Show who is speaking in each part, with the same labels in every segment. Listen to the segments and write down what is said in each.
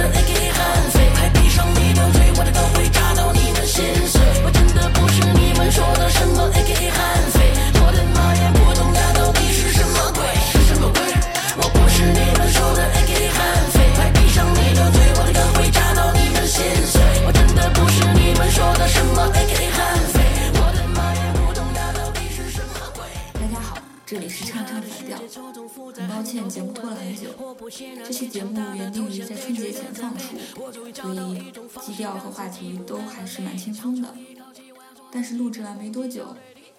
Speaker 1: so they can 所以基调和话题都还是蛮轻松的。但是录制完没多久，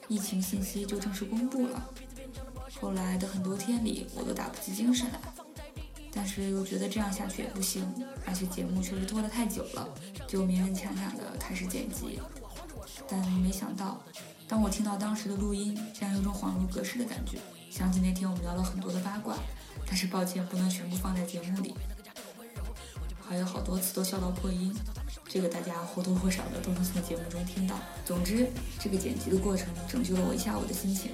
Speaker 1: 疫情信息就正式公布了。后来的很多天里，我都打不起精神来。但是又觉得这样下去也不行，而且节目确实拖得太久了，就勉勉强强的开始剪辑。但没想到，当我听到当时的录音，竟然有种恍如隔世的感觉，想起那天我们聊了很多的八卦，但是抱歉不能全部放在节目里，还有好多次都笑到破音，这个大家或多或少的都能从节目中听到。总之，这个剪辑的过程拯救了我一下午的心情，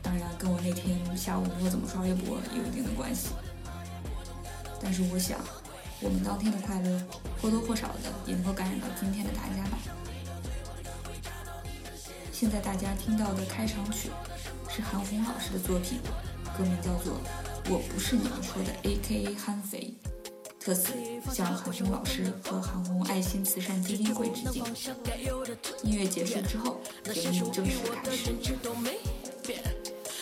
Speaker 1: 当然跟我那天下午没有怎么刷微博有一定的关系。但是我想，我们当天的快乐或多或少的也能够感染到今天的大家吧。现在大家听到的开场曲是韩红老师的作品，歌名叫做《我不是你们说的 A.K.A 悍匪》，特此向韩红老师和韩红爱心慈善基金会致敬。音乐结束之后，节目正式开始。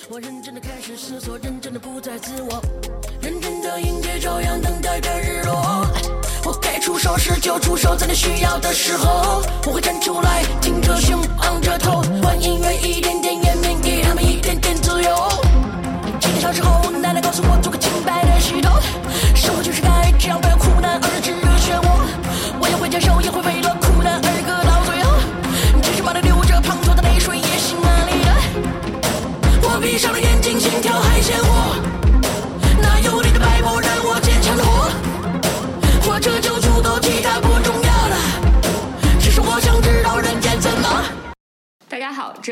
Speaker 2: 我认真的开始思索，认真的不再自我，认真的迎接朝阳，等待着日落。我该出手时就出手，在你需要的时候，我会站出来，挺着胸，昂着头，换音乐一点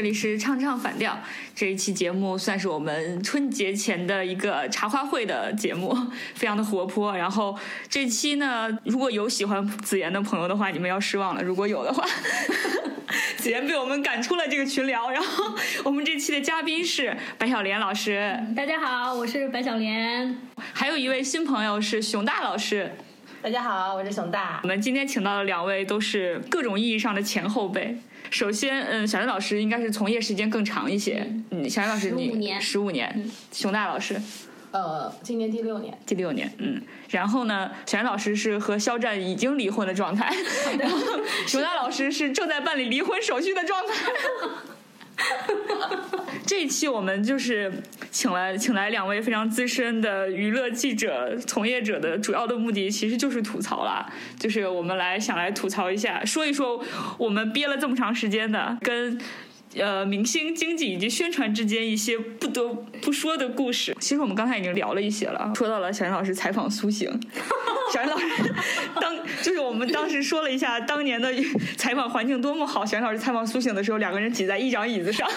Speaker 3: 里是唱唱反调。这一期节目算是我们春节前的一个茶话会的节目，非常的活泼。然后这期呢，如果有喜欢子妍的朋友的话，你们要失望了；如果有的话，子妍被我们赶出了这个群聊。然后我们这期的嘉宾是白小莲老师，
Speaker 4: 大家好，我是白小莲。
Speaker 3: 还有一位新朋友是熊大老师。
Speaker 5: 大家好，我是熊大。
Speaker 3: 我们今天请到的两位都是各种意义上的前后辈。首先，嗯，小袁老师应该是从业时间更长一些。嗯，小袁老师你
Speaker 4: 15年
Speaker 3: 十五年。熊大老师
Speaker 5: 呃，今年第六年。
Speaker 3: 第六年，嗯。然后呢，小袁老师是和肖战已经离婚的状态，然后 熊大老师是正在办理离婚手续的状态。这一期我们就是请来请来两位非常资深的娱乐记者从业者的主要的目的其实就是吐槽啦，就是我们来想来吐槽一下，说一说我们憋了这么长时间的跟。呃，明星经济以及宣传之间一些不得不说的故事。其实我们刚才已经聊了一些了，说到了小袁老师采访苏醒。小袁老师当就是我们当时说了一下当年的采访环境多么好。小袁老师采访苏醒的时候，两个人挤在一张椅子上。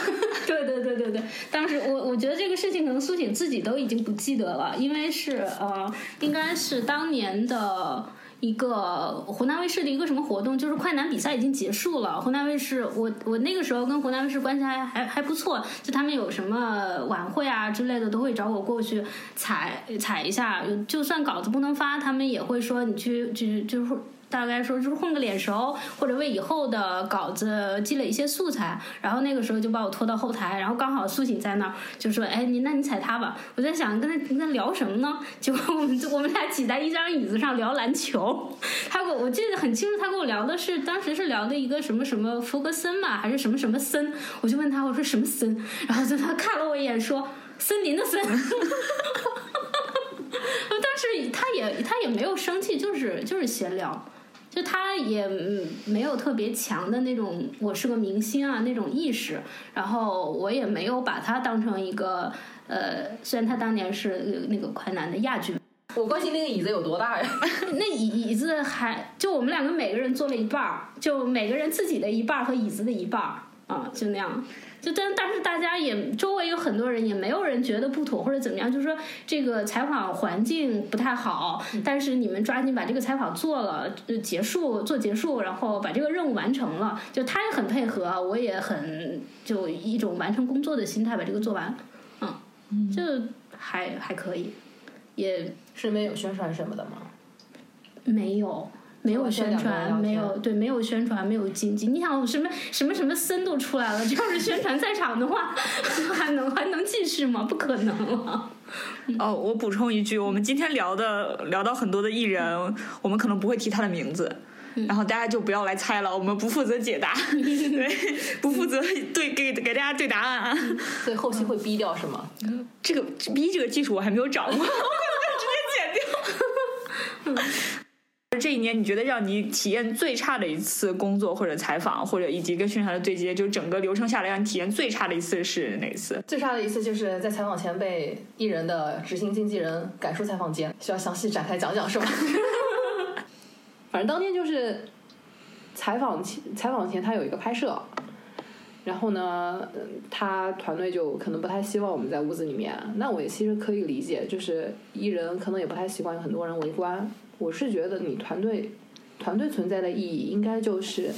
Speaker 4: 对对对对对，当时我我觉得这个事情可能苏醒自己都已经不记得了，因为是呃，应该是当年的。一个湖南卫视的一个什么活动，就是快男比赛已经结束了。湖南卫视，我我那个时候跟湖南卫视关系还还还不错，就他们有什么晚会啊之类的，都会找我过去采采一下。就算稿子不能发，他们也会说你去去就是。大概说就是混个脸熟，或者为以后的稿子积累一些素材。然后那个时候就把我拖到后台，然后刚好苏醒在那儿，就说：“哎，你那你踩他吧。”我在想跟他跟他聊什么呢？结果我们就我们俩挤在一张椅子上聊篮球。他跟我我记得很清楚，他跟我聊的是当时是聊的一个什么什么福格森嘛，还是什么什么森？我就问他我说什么森？然后就他看了我一眼说森林的森。但是他也他也没有生气，就是就是闲聊。就他也嗯没有特别强的那种我是个明星啊那种意识，然后我也没有把他当成一个呃，虽然他当年是那个快男的亚军，
Speaker 5: 我关心那个椅子有多大呀？
Speaker 4: 那椅椅子还就我们两个每个人坐了一半儿，就每个人自己的一半儿和椅子的一半儿啊，就那样。就但但是大家也周围有很多人，也没有人觉得不妥或者怎么样，就是说这个采访环境不太好，但是你们抓紧把这个采访做了，就结束做结束，然后把这个任务完成了，就他也很配合，我也很就一种完成工作的心态把这个做完，嗯，就还还可以，也
Speaker 5: 是没有宣传什么的吗？
Speaker 4: 没有。没有宣传，没有对，没有宣传，没有经济。你想什么什么什么森都出来了，这要是宣传在场的话，还能还能继续吗？不可能了。
Speaker 3: 哦，我补充一句，我们今天聊的聊到很多的艺人，我们可能不会提他的名字，然后大家就不要来猜了，我们不负责解答，对，不负责对给给大家对答案啊。
Speaker 5: 所以后期会逼掉是吗？
Speaker 3: 这个逼这个技术我还没有掌握，我可能直接剪掉。这一年，你觉得让你体验最差的一次工作或者采访，或者以及跟宣传的对接，就是整个流程下来让你体验最差的一次是哪一次？
Speaker 5: 最差的一次就是在采访前被艺人的执行经纪人赶出采访间，需要详细展开讲讲是吧？反正当天就是采访前，采访前他有一个拍摄，然后呢，他团队就可能不太希望我们在屋子里面。那我也其实可以理解，就是艺人可能也不太习惯有很多人围观。我是觉得你团队团队存在的意义，应该就是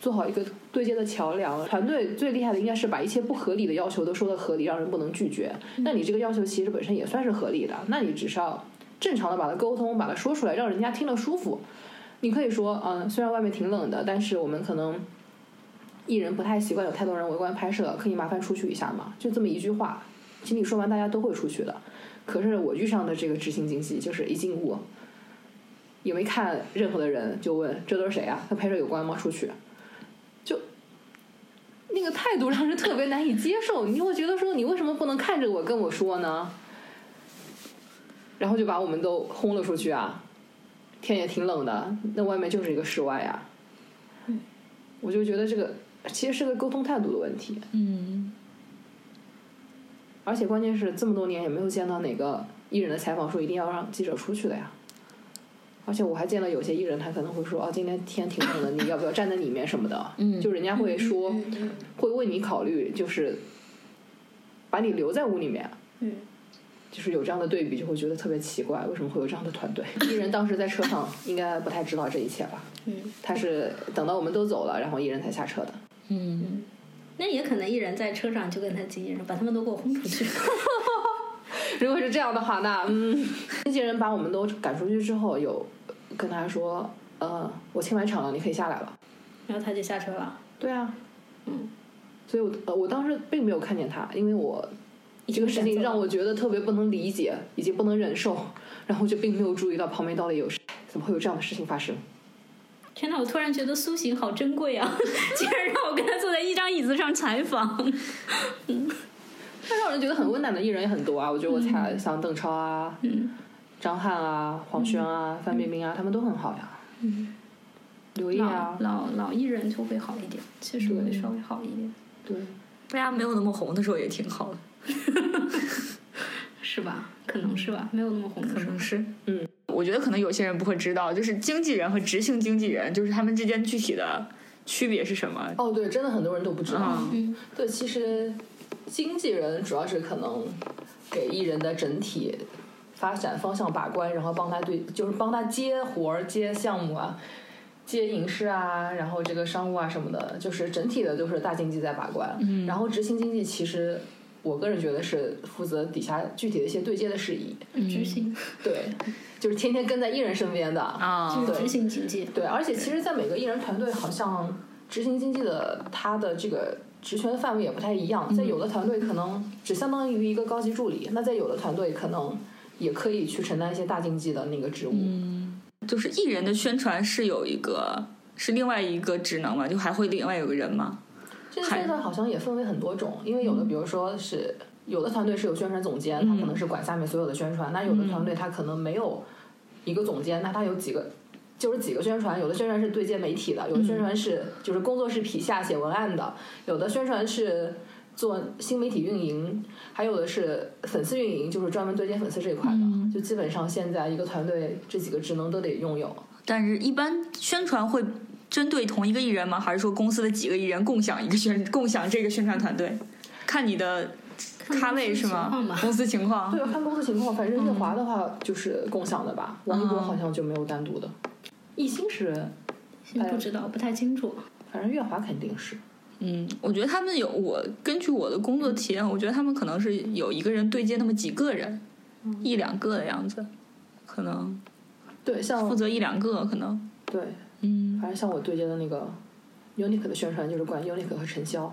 Speaker 5: 做好一个对接的桥梁。团队最厉害的应该是把一切不合理的要求都说的合理，让人不能拒绝。那你这个要求其实本身也算是合理的，那你只是要正常的把它沟通，把它说出来，让人家听了舒服。你可以说，嗯，虽然外面挺冷的，但是我们可能艺人不太习惯有太多人围观拍摄，可以麻烦出去一下吗？就这么一句话，请你说完，大家都会出去的。可是我遇上的这个执行经济，就是一进屋，也没看任何的人，就问这都是谁啊？他拍摄有关吗？出去，就那个态度让人特别难以接受。你会觉得说，你为什么不能看着我跟我说呢？然后就把我们都轰了出去啊！天也挺冷的，那外面就是一个室外呀。我就觉得这个其实是个沟通态度的问题。
Speaker 3: 嗯。
Speaker 5: 而且关键是这么多年也没有见到哪个艺人的采访说一定要让记者出去的呀。而且我还见到有些艺人他可能会说哦今天天挺冷的你要不要站在里面什么的，
Speaker 3: 嗯，
Speaker 5: 就人家会说会为你考虑，就是把你留在屋里面，
Speaker 4: 嗯，
Speaker 5: 就是有这样的对比就会觉得特别奇怪，为什么会有这样的团队？艺人当时在车上应该不太知道这一切吧？
Speaker 4: 嗯，
Speaker 5: 他是等到我们都走了，然后艺人才下车的。
Speaker 3: 嗯。
Speaker 4: 那也可能一人在车上就跟他经纪人把他们都给我轰出去。
Speaker 5: 如果是这样的话，那嗯，经纪人把我们都赶出去之后，有跟他说，呃，我清完场了，你可以下来了。
Speaker 4: 然后他就下车了。
Speaker 5: 对啊，
Speaker 4: 嗯，
Speaker 5: 所以我呃我当时并没有看见他，因为我这个事情让我觉得特别不能理解，以及不能忍受，然后就并没有注意到旁边到底有谁，怎么会有这样的事情发生。
Speaker 4: 天呐，我突然觉得苏醒好珍贵啊！竟然让我跟他坐在一张椅子上采访。
Speaker 5: 嗯，但让人觉得很温暖的艺人也很多啊。我觉得我采像邓超啊、嗯张翰啊、黄轩啊、范冰冰啊，他们都很好呀。
Speaker 4: 嗯，
Speaker 5: 刘烨啊，
Speaker 4: 老老艺人就会好一点，确实会稍微好一点。
Speaker 5: 对，
Speaker 3: 大家没有那么红的时候也挺好的，
Speaker 4: 是吧？可能是吧，没有那么红的时候，
Speaker 3: 可能是
Speaker 5: 嗯。
Speaker 3: 我觉得可能有些人不会知道，就是经纪人和执行经纪人，就是他们之间具体的区别是什么？
Speaker 5: 哦，对，真的很多人都不知道。
Speaker 4: 嗯，
Speaker 5: 对，其实经纪人主要是可能给艺人的整体发展方向把关，然后帮他对，就是帮他接活儿、接项目啊、接影视啊，然后这个商务啊什么的，就是整体的就是大经济在把关。
Speaker 3: 嗯，
Speaker 5: 然后执行经济其实。我个人觉得是负责底下具体的一些对接的事宜，
Speaker 4: 执行。
Speaker 5: 对，就是天天跟在艺人身边的
Speaker 3: 啊，
Speaker 4: 执行经济
Speaker 5: 对，而且其实，在每个艺人团队，好像执行经济的他的这个职权范围也不太一样，在有的团队可能只相当于一个高级助理，那在有的团队可能也可以去承担一些大经济的那个职务。
Speaker 3: 嗯，就是艺人的宣传是有一个是另外一个职能嘛？就还会另外有个人吗？
Speaker 5: 现在好像也分为很多种，因为有的，比如说是有的团队是有宣传总监，他可能是管下面所有的宣传；那有的团队他可能没有一个总监，那他有几个，就是几个宣传。有的宣传是对接媒体的，有的宣传是就是工作室皮下写文案的，有的宣传是做新媒体运营，还有的是粉丝运营，就是专门对接粉丝这一块的。就基本上现在一个团队这几个职能都得拥有。
Speaker 3: 但是，一般宣传会。针对同一个艺人吗？还是说公司的几个艺人共享一个宣共享这个宣传团队？看你的咖位是吗？公司情况。
Speaker 5: 对，看公司情况。反正月华的话就是共享的吧，王一博好像就没有单独的。艺兴是，
Speaker 4: 不知道，不太清楚。
Speaker 5: 反正月华肯定是。
Speaker 3: 嗯，我觉得他们有我根据我的工作体验，我觉得他们可能是有一个人对接那么几个人，一两个的样子，可能。
Speaker 5: 对，像
Speaker 3: 负责一两个可能。
Speaker 5: 对，
Speaker 3: 嗯，
Speaker 5: 反正像我对接的那个 Unique 的宣传，就是管 Unique 和陈潇，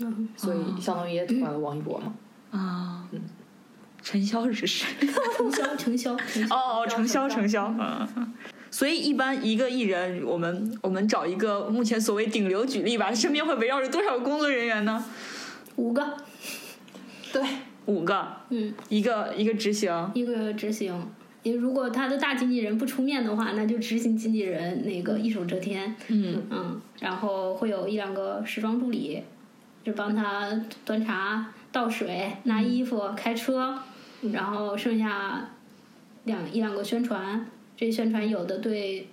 Speaker 4: 嗯，
Speaker 5: 所以相当于也管了王一博嘛。
Speaker 3: 啊，
Speaker 5: 嗯，
Speaker 3: 陈潇是谁？
Speaker 4: 陈潇，陈潇，
Speaker 3: 哦哦，陈潇，陈潇，嗯。所以一般一个艺人，我们我们找一个目前所谓顶流举例吧，身边会围绕着多少个工作人员呢？
Speaker 4: 五个，
Speaker 5: 对，
Speaker 3: 五个，
Speaker 4: 嗯，
Speaker 3: 一个一个执行，
Speaker 4: 一个执行。如果他的大经纪人不出面的话，那就执行经纪人那个一手遮天。
Speaker 3: 嗯
Speaker 4: 嗯，然后会有一两个时装助理，就帮他端茶、倒水、拿衣服、开车，然后剩下两一两个宣传。这宣传有的对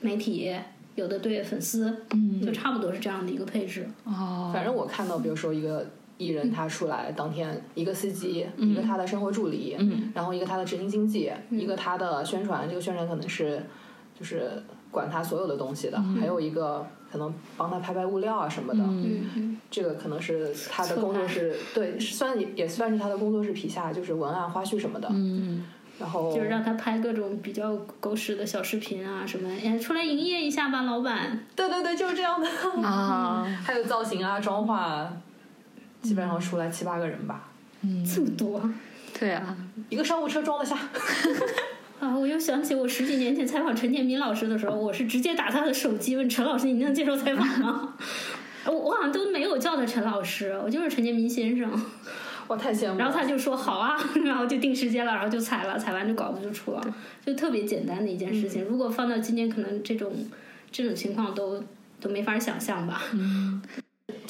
Speaker 4: 媒体，有的对粉丝，
Speaker 3: 嗯，
Speaker 4: 就差不多是这样的一个配置。
Speaker 3: 哦，
Speaker 5: 反正我看到，比如说一个。艺人他出来当天，一个司机，一个他的生活助理，然后一个他的执行经纪，一个他的宣传，这个宣传可能是就是管他所有的东西的，还有一个可能帮他拍拍物料啊什么的，这个可能是他的工作室，对，算也也算是他的工作室皮下，就是文案、花絮什么的，嗯然后
Speaker 4: 就是让他拍各种比较狗屎的小视频啊什么，哎，出来营业一下吧，老板。
Speaker 5: 对对对，就是这样的
Speaker 3: 啊，
Speaker 5: 还有造型啊、妆化。基本上出来七八个人吧，
Speaker 4: 嗯，这么多，
Speaker 3: 对啊，
Speaker 5: 一个商务车装得下。
Speaker 4: 啊，我又想起我十几年前采访陈建斌老师的时候，我是直接打他的手机问陈老师：“你能接受采访吗？” 我我好像都没有叫他陈老师，我就是陈建斌先生。
Speaker 5: 哇，太羡慕！
Speaker 4: 然后他就说：“好啊。”然后就定时间了，然后就采了，采完这稿子就出了，就特别简单的一件事情。如果放到今天，可能这种这种情况都都没法想象吧。
Speaker 3: 嗯。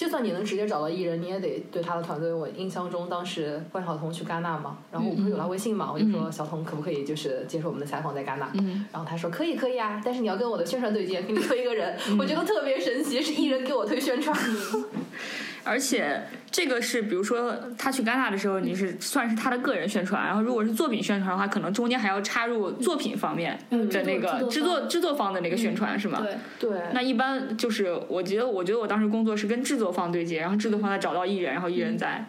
Speaker 5: 就算你能直接找到艺人，你也得对他的团队。我印象中，当时关晓彤去戛纳嘛，然后我不是有他微信嘛，我就说小彤可不可以就是接受我们的采访在戛纳？然后他说可以可以啊，但是你要跟我的宣传对接，给你推一个人，我觉得特别神奇，是艺人给我推宣传。
Speaker 3: 而且这个是，比如说他去戛纳的时候，你是算是他的个人宣传，然后如果是作品宣传的话，可能中间还要插入作品方面的那个制作制作方的那个宣传，是吗？
Speaker 4: 对
Speaker 5: 对。
Speaker 3: 那一般就是，我觉得我觉得我当时工作是跟制作方对接，然后制作方再找到艺人，然后艺人再，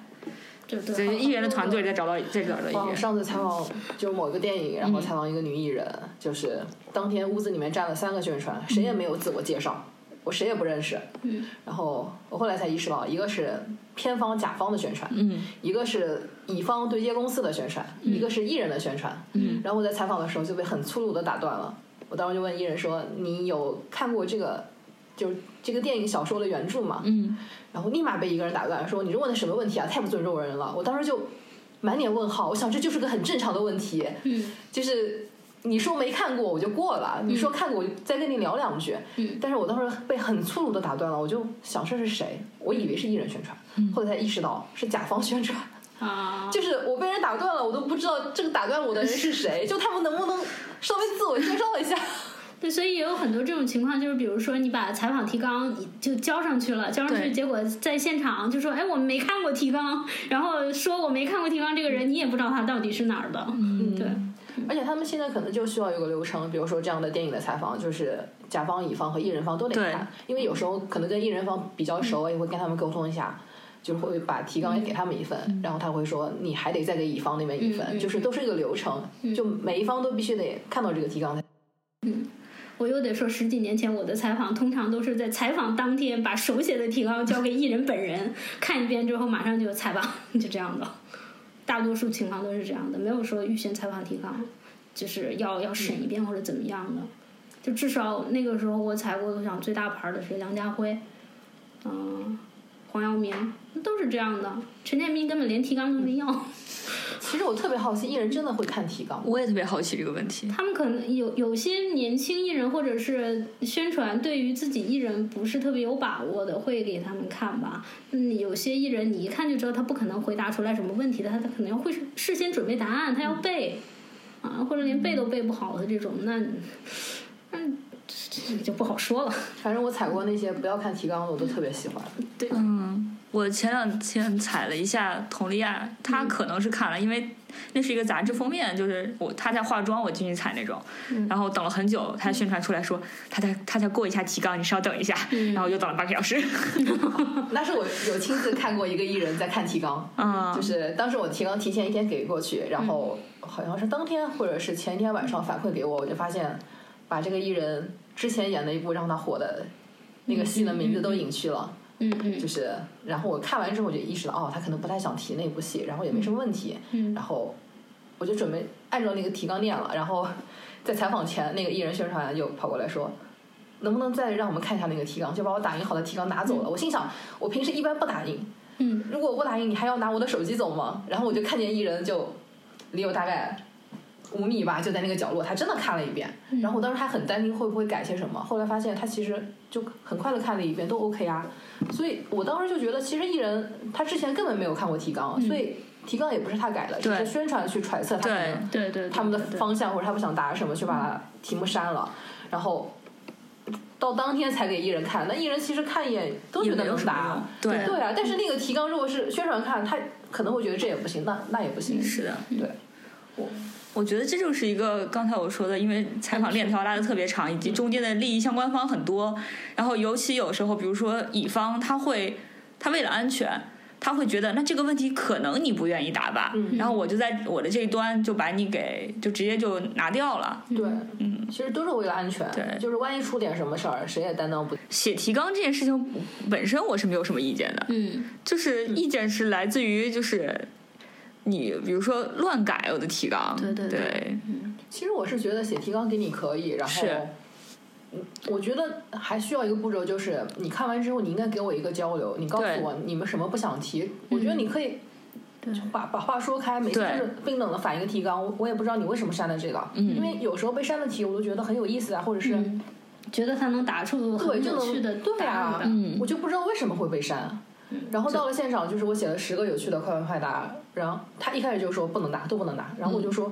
Speaker 4: 对
Speaker 3: 艺人的团队再找到再找到艺人。
Speaker 5: 上次采访就某一个电影，然后采访一个女艺人，就是当天屋子里面站了三个宣传，谁也没有自我介绍。我谁也不认识，
Speaker 4: 嗯，
Speaker 5: 然后我后来才意识到，一个是片方甲方的宣传，
Speaker 3: 嗯，
Speaker 5: 一个是乙方对接公司的宣传，一个是艺人的宣传，
Speaker 3: 嗯，
Speaker 5: 然后我在采访的时候就被很粗鲁的打断了。我当时就问艺人说：“你有看过这个，就是这个电影小说的原著吗？”
Speaker 3: 嗯，
Speaker 5: 然后立马被一个人打断说：“你这问的什么问题啊？太不尊重人了！”我当时就满脸问号，我想这就是个很正常的问题，
Speaker 4: 嗯，
Speaker 5: 就是。你说没看过我就过了，你说看过我再跟你聊两句。
Speaker 4: 嗯，
Speaker 5: 但是我当时被很粗鲁的打断了，我就想这是谁？我以为是艺人宣传，后来才意识到是甲方宣传。
Speaker 4: 啊，
Speaker 5: 就是我被人打断了，我都不知道这个打断我的人是谁。就他们能不能稍微自我介绍一下？
Speaker 4: 对，所以也有很多这种情况，就是比如说你把采访提纲就交上去了，交上去结果在现场就说：“哎，我没看过提纲。”然后说我没看过提纲，这个人你也不知道他到底是哪儿的。
Speaker 3: 嗯，
Speaker 4: 对。
Speaker 5: 而且他们现在可能就需要有个流程，比如说这样的电影的采访，就是甲方、乙方和艺人方都得看，因为有时候可能跟艺人方比较熟，也会跟他们沟通一下，就会把提纲也给他们一份，然后他会说你还得再给乙方那边一份，就是都是一个流程，就每一方都必须得看到这个提纲。
Speaker 4: 嗯，我又得说十几年前我的采访，通常都是在采访当天把手写的提纲交给艺人本人看一遍之后，马上就有采访，就这样的。大多数情况都是这样的，没有说预先采访提纲，就是要要审一遍或者怎么样的。就至少那个时候我采过，我想最大牌的是梁家辉，嗯，黄耀明，都是这样的。陈建斌根本连提纲都没要。
Speaker 5: 其实我特别好奇，艺人真的会看提纲？
Speaker 3: 我也特别好奇这个问题。
Speaker 4: 他们可能有有些年轻艺人，或者是宣传对于自己艺人不是特别有把握的，会给他们看吧。嗯，有些艺人你一看就知道他不可能回答出来什么问题的，他他可能会事先准备答案，他要背啊，或者连背都背不好的这种，那嗯，这个就不好说了。
Speaker 5: 反正我踩过那些不要看提纲的，我都特别喜欢。
Speaker 3: 对嗯，我前两天踩了一下佟丽娅，她可能是看了，因为那是一个杂志封面，就是我她在化妆，我进去踩那种，然后等了很久，她宣传出来说她在她在过一下提纲，你稍等一下，然后又等了半个小时。
Speaker 5: 那是我有亲自看过一个艺人在看提纲，
Speaker 3: 嗯。
Speaker 5: 就是当时我提纲提前一天给过去，然后好像是当天或者是前一天晚上反馈给我，我就发现把这个艺人之前演的一部让他火的那个戏的名字都隐去了。
Speaker 4: 嗯嗯
Speaker 5: 就是，然后我看完之后我就意识到，哦，他可能不太想提那部戏，然后也没什么问题，
Speaker 4: 嗯
Speaker 5: 然后我就准备按照那个提纲念了，然后在采访前，那个艺人宣传就跑过来说，能不能再让我们看一下那个提纲，就把我打印好的提纲拿走了。我心想，我平时一般不打印，
Speaker 4: 嗯，
Speaker 5: 如果我不打印，你还要拿我的手机走吗？然后我就看见艺人就离我大概五米吧，就在那个角落，他真的看了一遍。然后我当时还很担心会不会改些什么，后来发现他其实就很快的看了一遍，都 OK 啊。所以我当时就觉得，其实艺人他之前根本没有看过提纲，所以提纲也不是他改的，只是
Speaker 3: 对
Speaker 5: 宣传去揣测他们
Speaker 3: 对
Speaker 4: 对对，
Speaker 5: 他们的方向或者他不想答什么，去把题目删了，然后到当天才给艺人看。那艺人其实看一眼都觉得能答，
Speaker 3: 对
Speaker 5: 对啊。但是那个提纲如果是宣传看，他可能会觉得这也不行，那那也不行。
Speaker 3: 是的，
Speaker 5: 对，
Speaker 3: 我觉得这就是一个刚才我说的，因为采访链条拉的特别长，以及中间的利益相关方很多，然后尤其有时候，比如说乙方他会，他为了安全。他会觉得，那这个问题可能你不愿意答吧，
Speaker 5: 嗯
Speaker 3: 然后我就在我的这一端就把你给就直接就拿掉了。
Speaker 5: 对，嗯，其实都是为了安全，
Speaker 3: 对
Speaker 5: 就是万一出点什么事儿，谁也担当不。
Speaker 3: 写提纲这件事情本身我是没有什么意见的，
Speaker 4: 嗯
Speaker 3: 就是意见是来自于就是你比如说乱改我的提纲，
Speaker 4: 对对对
Speaker 3: 对。
Speaker 5: 其实我是觉得写提纲给你可以，然后嗯我觉得还需要一个步骤，就是你看完之后，你应该给我一个交流，你告诉我你们什么不想提。我觉得你可以就把把话说开，每次就是冰冷的反一个提纲，我我也不知道你为什么删了这个，因为有时候被删的题我都觉得很有意思啊，或者是、
Speaker 4: 嗯，觉得他能答出
Speaker 5: 对，
Speaker 4: 很
Speaker 5: 就能
Speaker 4: 有趣的
Speaker 5: 对啊我就不知道为什么会被删。然后到了现场，就是我写了十个有趣的快问快答，然后他一开始就说不能答，都不能答，然后我就说，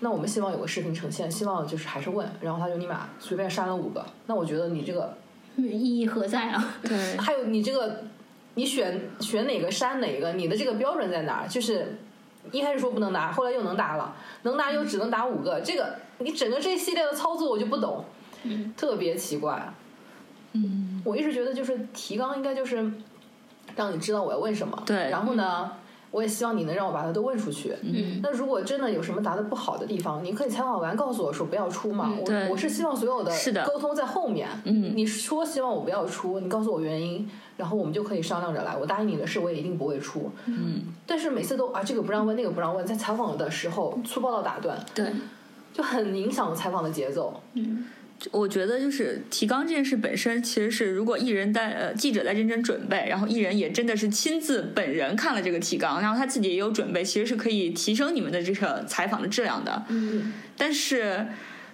Speaker 5: 那我们希望有个视频呈现，希望就是还是问，然后他就立马随便删了五个，那我觉得你这个
Speaker 4: 意义何在啊？
Speaker 3: 对
Speaker 5: 还有你这个，你选选哪个删哪个，你的这个标准在哪儿？就是一开始说不能答，后来又能答了，能答又只能答五个，这个你整个这一系列的操作我就不懂，特别奇怪。
Speaker 3: 嗯，
Speaker 5: 我一直觉得就是提纲应该就是让你知道我要问什么，
Speaker 3: 对
Speaker 5: 然后呢，我也希望你能让我把它都问出去。
Speaker 4: 嗯
Speaker 5: 那如果真的有什么答的不好的地方，你可以采访完告诉我说不要出嘛。我我是希望所有的沟通在后面。
Speaker 3: 嗯
Speaker 5: 你说希望我不要出，你告诉我原因，然后我们就可以商量着来。我答应你的事，我也一定不会出。
Speaker 3: 嗯，
Speaker 5: 但是每次都啊这个不让问，那个不让问，在采访的时候粗暴的打断，
Speaker 3: 对。
Speaker 5: 就很影响采访的节奏。
Speaker 3: 我觉得就是提纲这件事本身，其实是如果艺人在呃记者在认真准备，然后艺人也真的是亲自本人看了这个提纲，然后他自己也有准备，其实是可以提升你们的这个采访的质量的。
Speaker 4: 嗯，
Speaker 3: 但是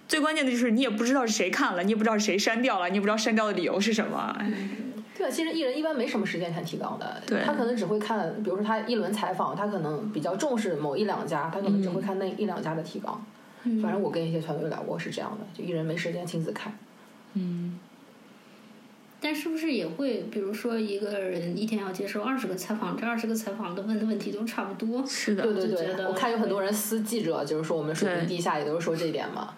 Speaker 3: 最关键的就是你也不知道是谁看了，你也不知道是谁删掉了，你也不知道删掉的理由是什么。哎
Speaker 5: 对啊，其实艺人一般没什么时间看提纲的，
Speaker 3: 对
Speaker 5: 他可能只会看，比如说他一轮采访，他可能比较重视某一两家，他可能只会看那一两家的提纲。反正我跟一些团队聊过是这样的，就艺人没时间亲自看。
Speaker 3: 嗯，
Speaker 4: 但是不是也会，比如说一个人一天要接受二十个采访，这二十个采访的问的问题都差不多，
Speaker 3: 是的，
Speaker 5: 对对对，我看有很多人撕记者，就是说我们水平低下，也都是说这一点嘛。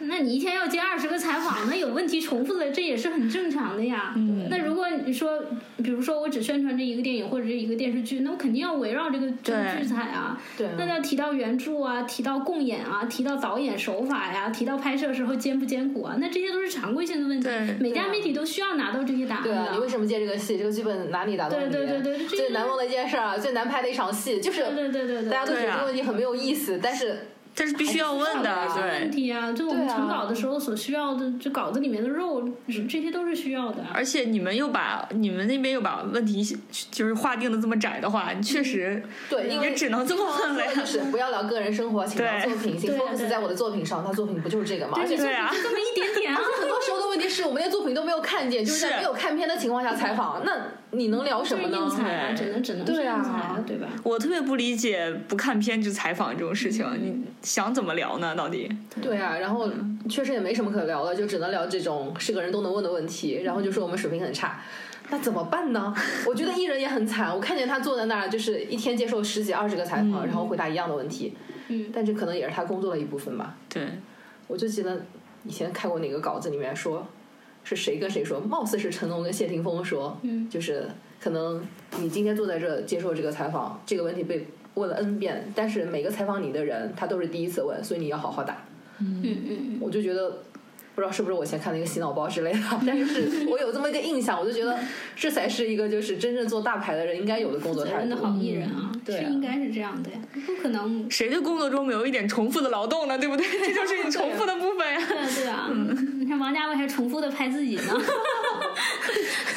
Speaker 4: 那你一天要接二十个采访，那有问题重复的，这也是很正常的呀。
Speaker 3: 嗯
Speaker 4: 那如果你说，比如说我只宣传这一个电影或者这一个电视剧，那我肯定要围绕这个这个
Speaker 3: 对
Speaker 4: 剧采啊。
Speaker 5: 对
Speaker 4: 那要提到原著啊，提到共演啊，提到导演手法呀，提到拍摄时候艰不艰苦啊，那这些都是常规性的问题
Speaker 3: 对。
Speaker 4: 每家媒体都需要拿到这些答案的。
Speaker 5: 对啊，你为什么接这个戏？这个剧本哪里打动你？
Speaker 4: 对对对对
Speaker 5: 最难忘的一件事儿，最难拍的一场戏，就是
Speaker 4: 对对对对对，
Speaker 5: 大家都觉得这个问题很没有意思，但是
Speaker 3: 这是必须要问的，
Speaker 4: 问。题啊，就我们成稿的时候所需要的，就稿子里面的肉，这些都是需要的。
Speaker 3: 而且你们又把你们那边又把问题就是划定的这么窄的话，你确实
Speaker 5: 对，因为
Speaker 3: 也只能这么问了呀。
Speaker 5: 就是不要聊个人生活，请聊作品，请 focus 在我的作品上。他作品不就是这个吗？而且
Speaker 3: 对啊，
Speaker 4: 这么一点点啊，
Speaker 5: 很多时候的问题是我们连作品都没有看见，就是在没有看片的情况下采访，那你能聊什么呢
Speaker 4: 只能只能是
Speaker 5: 对啊，
Speaker 4: 对吧？
Speaker 3: 我特别不理解不看片就采访这种事情。你想怎么聊呢？到底？
Speaker 5: 对啊，然后确实也没什么可聊的，就只能聊这种是个人都能问的问题，然后就说我们水平很差。那怎么办呢？我觉得艺人也很惨，我看见他坐在那儿，就是一天接受十几二十个采访，然后回答一样的问题。
Speaker 4: 嗯，
Speaker 5: 但这可能也是他工作的一部分吧。
Speaker 3: 对，
Speaker 5: 我就记得以前看过哪个稿子里面说，是谁跟谁说，貌似是成龙跟谢霆锋说，
Speaker 4: 嗯
Speaker 5: 就是可能你今天坐在这接受这个采访，这个问题被问了 N 遍，但是每个采访你的人他都是第一次问，所以你要好好答。
Speaker 4: 嗯嗯嗯
Speaker 5: 我就觉得。不知道是不是我以前看的一个洗脑包之类的，但是是 我有这么一个印象，我就觉得这才是一个就是真正做大牌的人应该有的工作态度。
Speaker 4: 真的好艺人啊，
Speaker 5: 对啊
Speaker 4: 是应该是这样的呀，不可能。
Speaker 3: 谁的工作中没有一点重复的劳动呢？对不对？这 就是你重复的部分呀。
Speaker 4: 对啊对啊，你看王家卫还重复的拍自己呢。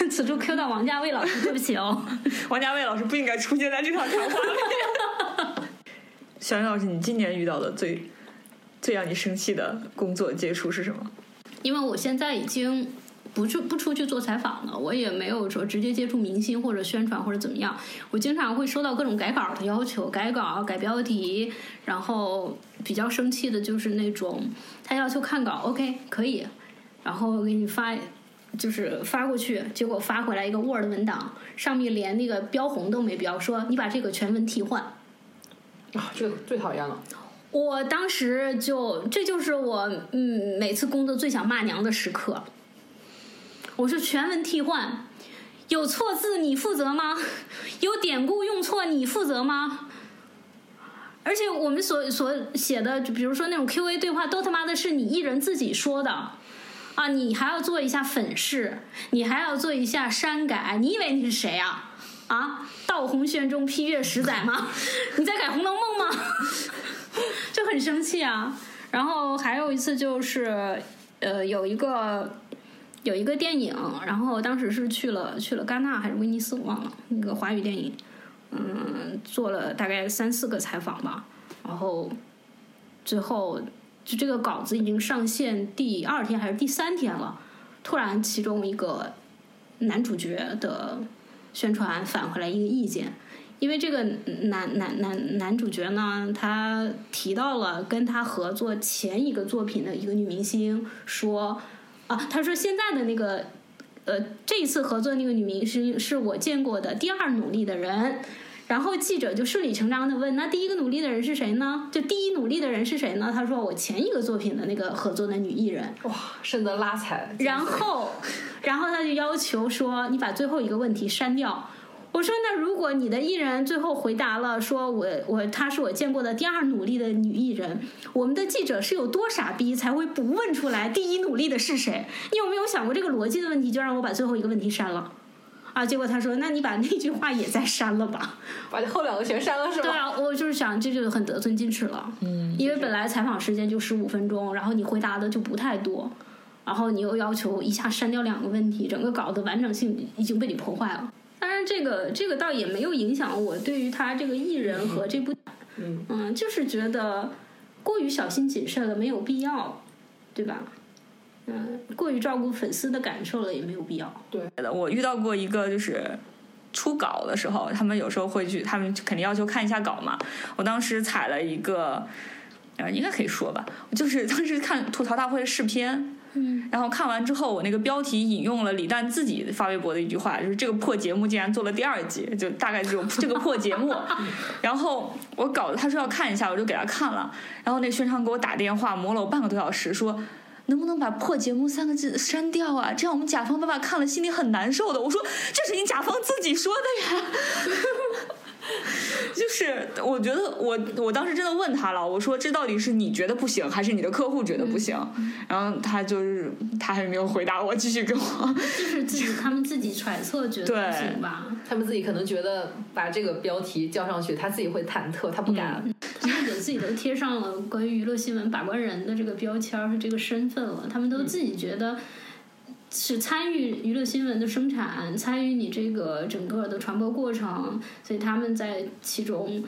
Speaker 4: 此处 Q 到王家卫老师，对不起哦。
Speaker 3: 王家卫老师不应该出现在这场谈话里。小杨老师，你今年遇到的最最让你生气的工作接触是什么？
Speaker 4: 因为我现在已经不去不出去做采访了，我也没有说直接接触明星或者宣传或者怎么样。我经常会收到各种改稿的要求，改稿、改标题，然后比较生气的就是那种他要求看稿，OK 可以，然后给你发。就是发过去，结果发回来一个 Word 文档，上面连那个标红都没标，说你把这个全文替换。
Speaker 5: 啊，这个最讨厌了。
Speaker 4: 我当时就，这就是我嗯每次工作最想骂娘的时刻。我是全文替换，有错字你负责吗？有典故用错你负责吗？而且我们所所写的，就比如说那种 Q&A 对话，都他妈的是你艺人自己说的啊！你还要做一下粉饰，你还要做一下删改，你以为你是谁啊？啊！道红轩中批阅十载吗？你在改《红楼梦》吗？就很生气啊。然后还有一次就是，呃，有一个有一个电影，然后当时是去了去了戛纳还是威尼斯，我忘了那个华语电影，嗯，做了大概三四个采访吧，然后最后就这个稿子已经上线第二天还是第三天了，突然其中一个男主角的宣传返回来一个意见，因为这个男男男男主角呢，他提到了跟他合作前一个作品的一个女明星，说啊，他说现在的那个呃这一次合作那个女明星是我见过的第二努力的人。然后记者就顺理成章的问：“那第一个努力的人是谁呢？就第一努力的人是谁呢？”他说：“我前一个作品的那个合作的女艺人。”
Speaker 5: 哇，深得拉踩。
Speaker 4: 然后，然后他就要求说：“你把最后一个问题删掉。”我说：“那如果你的艺人最后回答了说我我她是我见过的第二努力的女艺人，我们的记者是有多傻逼才会不问出来第一努力的是谁？你有没有想过这个逻辑的问题？就让我把最后一个问题删了。”啊！结果他说：“那你把那句话也再删了吧。”
Speaker 5: 把后两个全删了是吧？
Speaker 4: 对啊，我就是想这就很得寸进尺了。嗯，因为本来采访时间就十五分钟，然后你回答的就不太多，然后你又要求一下删掉两个问题，整个稿的完整性已经被你破坏了。当然，这个这个倒也没有影响我对于他这个艺人和这部，
Speaker 5: 嗯
Speaker 4: 嗯，就是觉得过于小心谨慎了，没有必要，对吧？嗯，过于照顾粉丝的感受了，也没有必要。
Speaker 3: 对的我遇到过一个就是初稿的时候，他们有时候会去，他们肯定要求看一下稿嘛。我当时采了一个，呃，应该可以说吧，就是当时看吐槽大会的试片。
Speaker 4: 嗯，
Speaker 3: 然后看完之后，我那个标题引用了李诞自己发微博的一句话，就是这个破节目竟然做了第二季，就大概这种这个破节目。然后我搞得他说要看一下，我就给他看了。然后那宣传给我打电话，磨了我半个多小时，说能不能把“破节目”三个字删掉啊？这样我们甲方爸爸看了心里很难受的。我说这是你甲方自己说的呀。就是我觉得我我当时真的问他了，我说这到底是你觉得不行，还是你的客户觉得不行？然后他就是他还没有回答我，继续跟我
Speaker 4: 就是自己他们自己揣测觉得不行吧？
Speaker 5: 他们自己可能觉得把这个标题叫上去，他自己会忐忑，他不敢。
Speaker 4: 他们给自己都贴上了关于娱乐新闻把关人的这个标签儿和这个身份了，他们都自己觉得是参与娱乐新闻的生产，参与你这个整个的传播过程，所以他们在其中，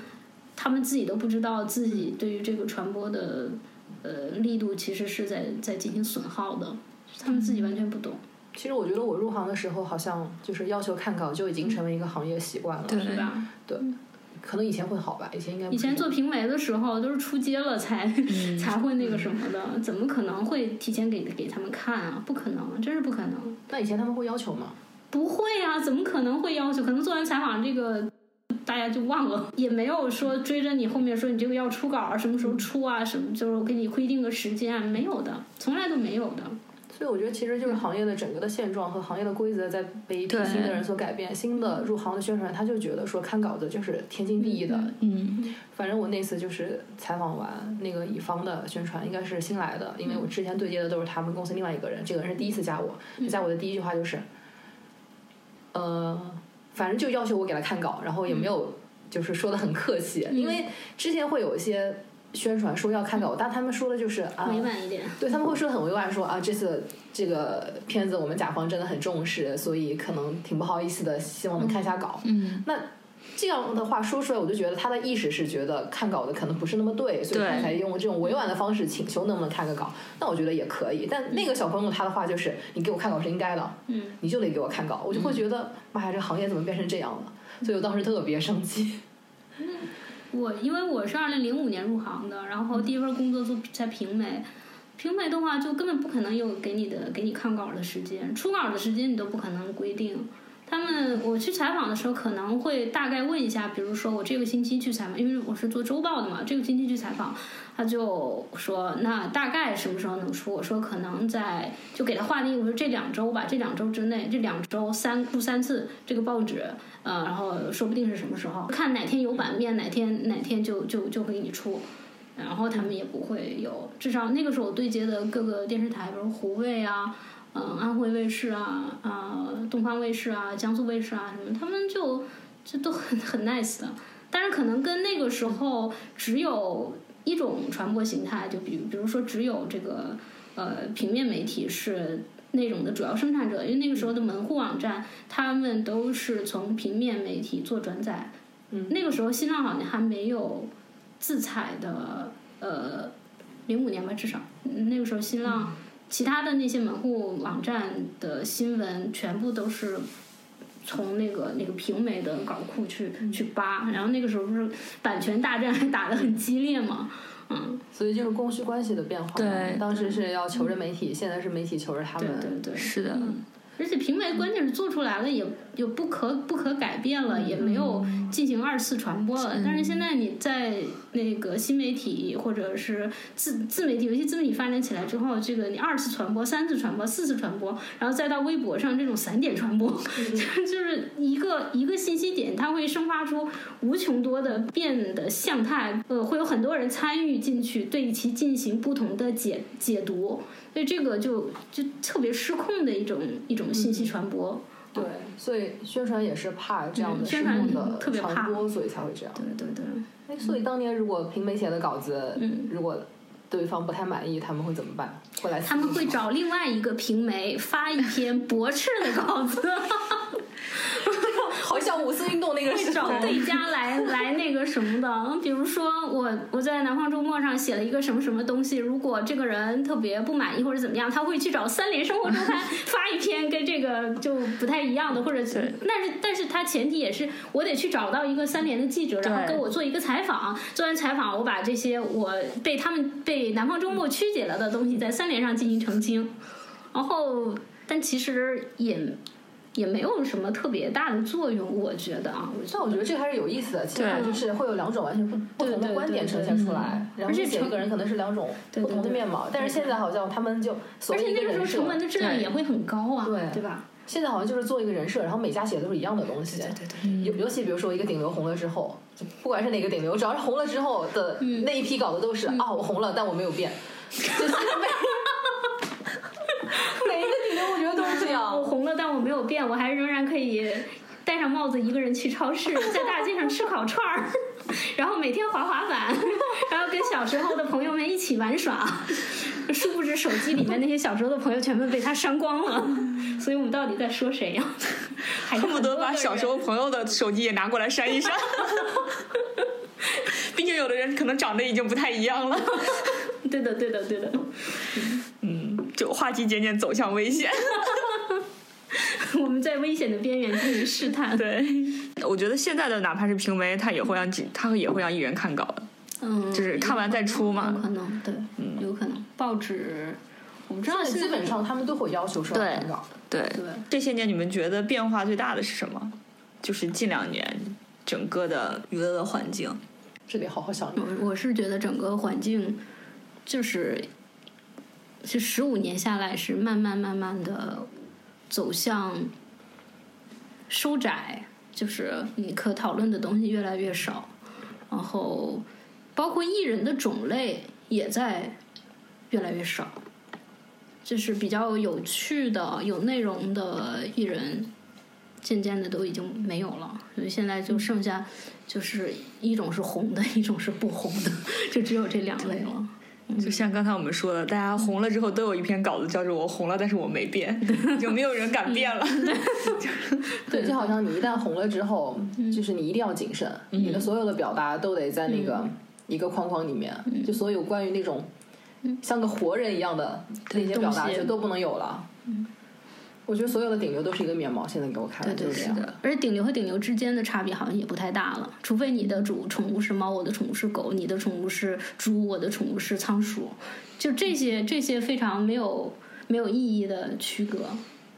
Speaker 4: 他们自己都不知道自己对于这个传播的呃力度其实是在在进行损耗的，他们自己完全不懂。
Speaker 5: 其实我觉得我入行的时候，好像就是要求看稿就已经成为一个行业习惯了。
Speaker 3: 对
Speaker 4: 是吧？
Speaker 5: 可能以前会好吧，以前应该
Speaker 4: 以前做评委的时候都是出街了才、才会那个什么的，怎么可能会提前给给他们看啊？不可能，真是不可能。
Speaker 5: 那以前他们会要求吗？
Speaker 4: 不会啊，怎么可能会要求？可能做完采访这个，大家就忘了，也没有说追着你后面说你这个要出稿啊，什么时候出啊，什么就是给你规定个时间啊，没有的，从来都没有的。
Speaker 5: 所以我觉得其实就是行业的整个的现状和行业的规则在被一批新的人所改变。新的入行的宣传他就觉得说看稿子就是天经地义的。
Speaker 3: 嗯
Speaker 5: 反正我那次就是采访完那个乙方的宣传，应该是新来的，因为我之前对接的都是他们公司另外一个人，这个人是第一次加我，他加我的第一句话就是，呃，反正就要求我给他看稿，然后也没有就是说的很客气，因为之前会有一些宣传说要看稿，但他们说的就是啊，
Speaker 4: 委婉一点，
Speaker 5: 对他们会说的很委婉说啊，这次这个片子我们甲方真的很重视，所以可能挺不好意思的，希望能看一下稿。
Speaker 3: 嗯，
Speaker 5: 那这样的话说出来，我就觉得他的意识是觉得看稿的可能不是那么对，所以他才用这种委婉的方式请求能不能看个稿。那我觉得也可以，但那个小朋友他的话就是你给我看稿是应该的，
Speaker 4: 嗯，
Speaker 5: 你就得给我看稿，我就会觉得妈呀，这行业怎么变成这样了？所以我当时特别生气。
Speaker 4: 我因为我是二零零五年入行的，然后第一份工作做在平美，平美的话就根本不可能有给你的给你看稿的时间，出稿的时间你都不可能规定。他们我去采访的时候可能会大概问一下，比如说我这个星期去采访，因为我是做周报的嘛，这个星期去采访，他就说那大概什么时候能出？我说可能在就给他划定，我说这两周吧，这两周之内，这两周三出三次这个报纸，呃，然后说不定是什么时候，看哪天有版面，哪天哪天就就就给你出。然后他们也不会有，至少那个时候我对接的各个电视台，比如湖卫啊，嗯、安徽卫视啊，啊、东方卫视啊，江苏卫视啊什么，他们就就都很 很 nice 的。但是可能跟那个时候只有一种传播形态，就比比如说只有这个呃平面媒体是内容的主要生产者，因为那个时候的门户网站，他们都是从平面媒体做转载。
Speaker 5: 嗯
Speaker 4: 那个时候新浪好像还没有自采的，呃，零五年吧，至少嗯那个时候新浪其他的那些门户网站的新闻全部都是从那个那个平媒的稿库去去扒，然后那个时候不是版权大战还打得很激烈嘛，嗯，
Speaker 5: 所以就是供需关系的变化。
Speaker 3: 对
Speaker 5: 当时是要求着媒体，现在是媒体求着他们。
Speaker 4: 对对，
Speaker 3: 是的，
Speaker 4: 而且平媒关键是做出来了也也不可不可改变了，也没有进行二次传播了。但是现在你在那个新媒体或者是自自媒体，尤其自媒体发展起来之后，这个你二次传播、三次传播、四次传播，然后再到微博上这种散点传播，就是一个一个信息点，它会生发出无穷多的变的象态，呃，会有很多人参与进去，对其进行不同的解解读。所以这个就就特别失控的一种一种信息传播。
Speaker 5: 对，所以宣传也是怕这样的失
Speaker 4: 嗯宣传
Speaker 5: 控的
Speaker 4: 特别
Speaker 5: 传播，所以才会这样。
Speaker 4: 对对对，
Speaker 5: 哎，所以当年如果平媒写的稿子，
Speaker 4: 嗯
Speaker 5: 如果对方不太满意，他们会怎么办？会来
Speaker 4: 他们会
Speaker 5: 找。
Speaker 4: 找另外一个平媒发一篇驳斥的稿子，
Speaker 5: 五四运动那个时
Speaker 4: 找
Speaker 5: 候，
Speaker 4: 对家来来那个什么的。嗯比如说我我在南方周末上写了一个什么什么东西，如果这个人特别不满意或者怎么样，他会去找三联生活周刊发一篇跟这个就不太一样的，或者 是但是但是他前提也是我得去找到一个三联的记者，然后跟我做一个采访，做完采访我把这些我被他们被南方周末曲解了的东西在三联上进行澄清，然后但其实也。也没有什么特别大的作用，我觉得啊，
Speaker 5: 但我觉得这个还是有意思的，起码就是会有两种完全不不同的观点呈现出来，然后
Speaker 4: 而且
Speaker 5: 写一个人可能是两种不同的面貌，但是现在好像他们就所谓一个
Speaker 4: 而且那个时候成，文的质量也会很高啊，
Speaker 5: 对。
Speaker 4: 对吧？
Speaker 5: 现在好像就是做一个人设，然后每家写的都是一样的东西。
Speaker 4: 对对，
Speaker 5: 尤尤其比如说一个顶流红了之后，不管是哪个顶流，只要是红了之后的
Speaker 4: 嗯。
Speaker 5: 那一批稿子都是、啊，我红了，但我没有变。就是每 每一个顶流，我觉得都是这样
Speaker 4: 我。红了，但我没有变，我还仍然可以戴上帽子，一个人去超市，在大街上吃烤串儿，然后每天滑滑板，然后跟小时候的朋友们一起玩耍。殊不知手机里面那些小时候的朋友全部被他删光了，所以我们到底在说谁呀、
Speaker 3: 恨不得把小时候朋友的手机也拿过来删一删。毕竟有的人可能长得已经不太一样了，
Speaker 4: 对的，对的，对的。
Speaker 3: 嗯，就话题渐渐走向危险。
Speaker 4: 我们在危险的边缘进行试探。
Speaker 3: 对，我觉得现在的哪怕是评委，他也会让他也会让艺人看稿的，
Speaker 4: 嗯，
Speaker 3: 就是看完再出嘛
Speaker 4: 有可能，对，
Speaker 3: 嗯
Speaker 4: 有可能。报纸我不知道
Speaker 5: 基本上他们都会要求是要
Speaker 3: 对
Speaker 5: 看稿的。
Speaker 3: 对，
Speaker 4: 对，
Speaker 3: 这些年你们觉得变化最大的是什么？就是近两年整个的娱乐的环境。
Speaker 5: 这得好好想一想。
Speaker 4: 我我是觉得整个环境就是是十五年下来是慢慢慢慢的走向收窄，就是你可讨论的东西越来越少，然后包括艺人的种类也在越来越少，就是比较有趣的、有内容的艺人。渐渐的都已经没有了，所以现在就剩下就是一种是红的，一种是不红的，就只有这两类了。
Speaker 3: 就像刚才我们说的，大家红了之后都有一篇稿子叫做“我红了，但是我没变 ”，就没有人敢变了。
Speaker 5: 对，就好像你一旦红了之后，就是你一定要谨慎，你的所有的表达都得在那个一个框框里面，就所有关于那种像个活人一样的那些表达就都不能有了。我觉得所有的顶流都是一个面貌，现在给我看
Speaker 4: 对对
Speaker 5: 就是这样。
Speaker 4: 是的，而且顶流和顶流之间的差别好像也不太大了，除非你的主宠物是猫，我的宠物是狗，你的宠物是猪，我的宠物是仓鼠，就这些这些非常没有没有意义的区隔。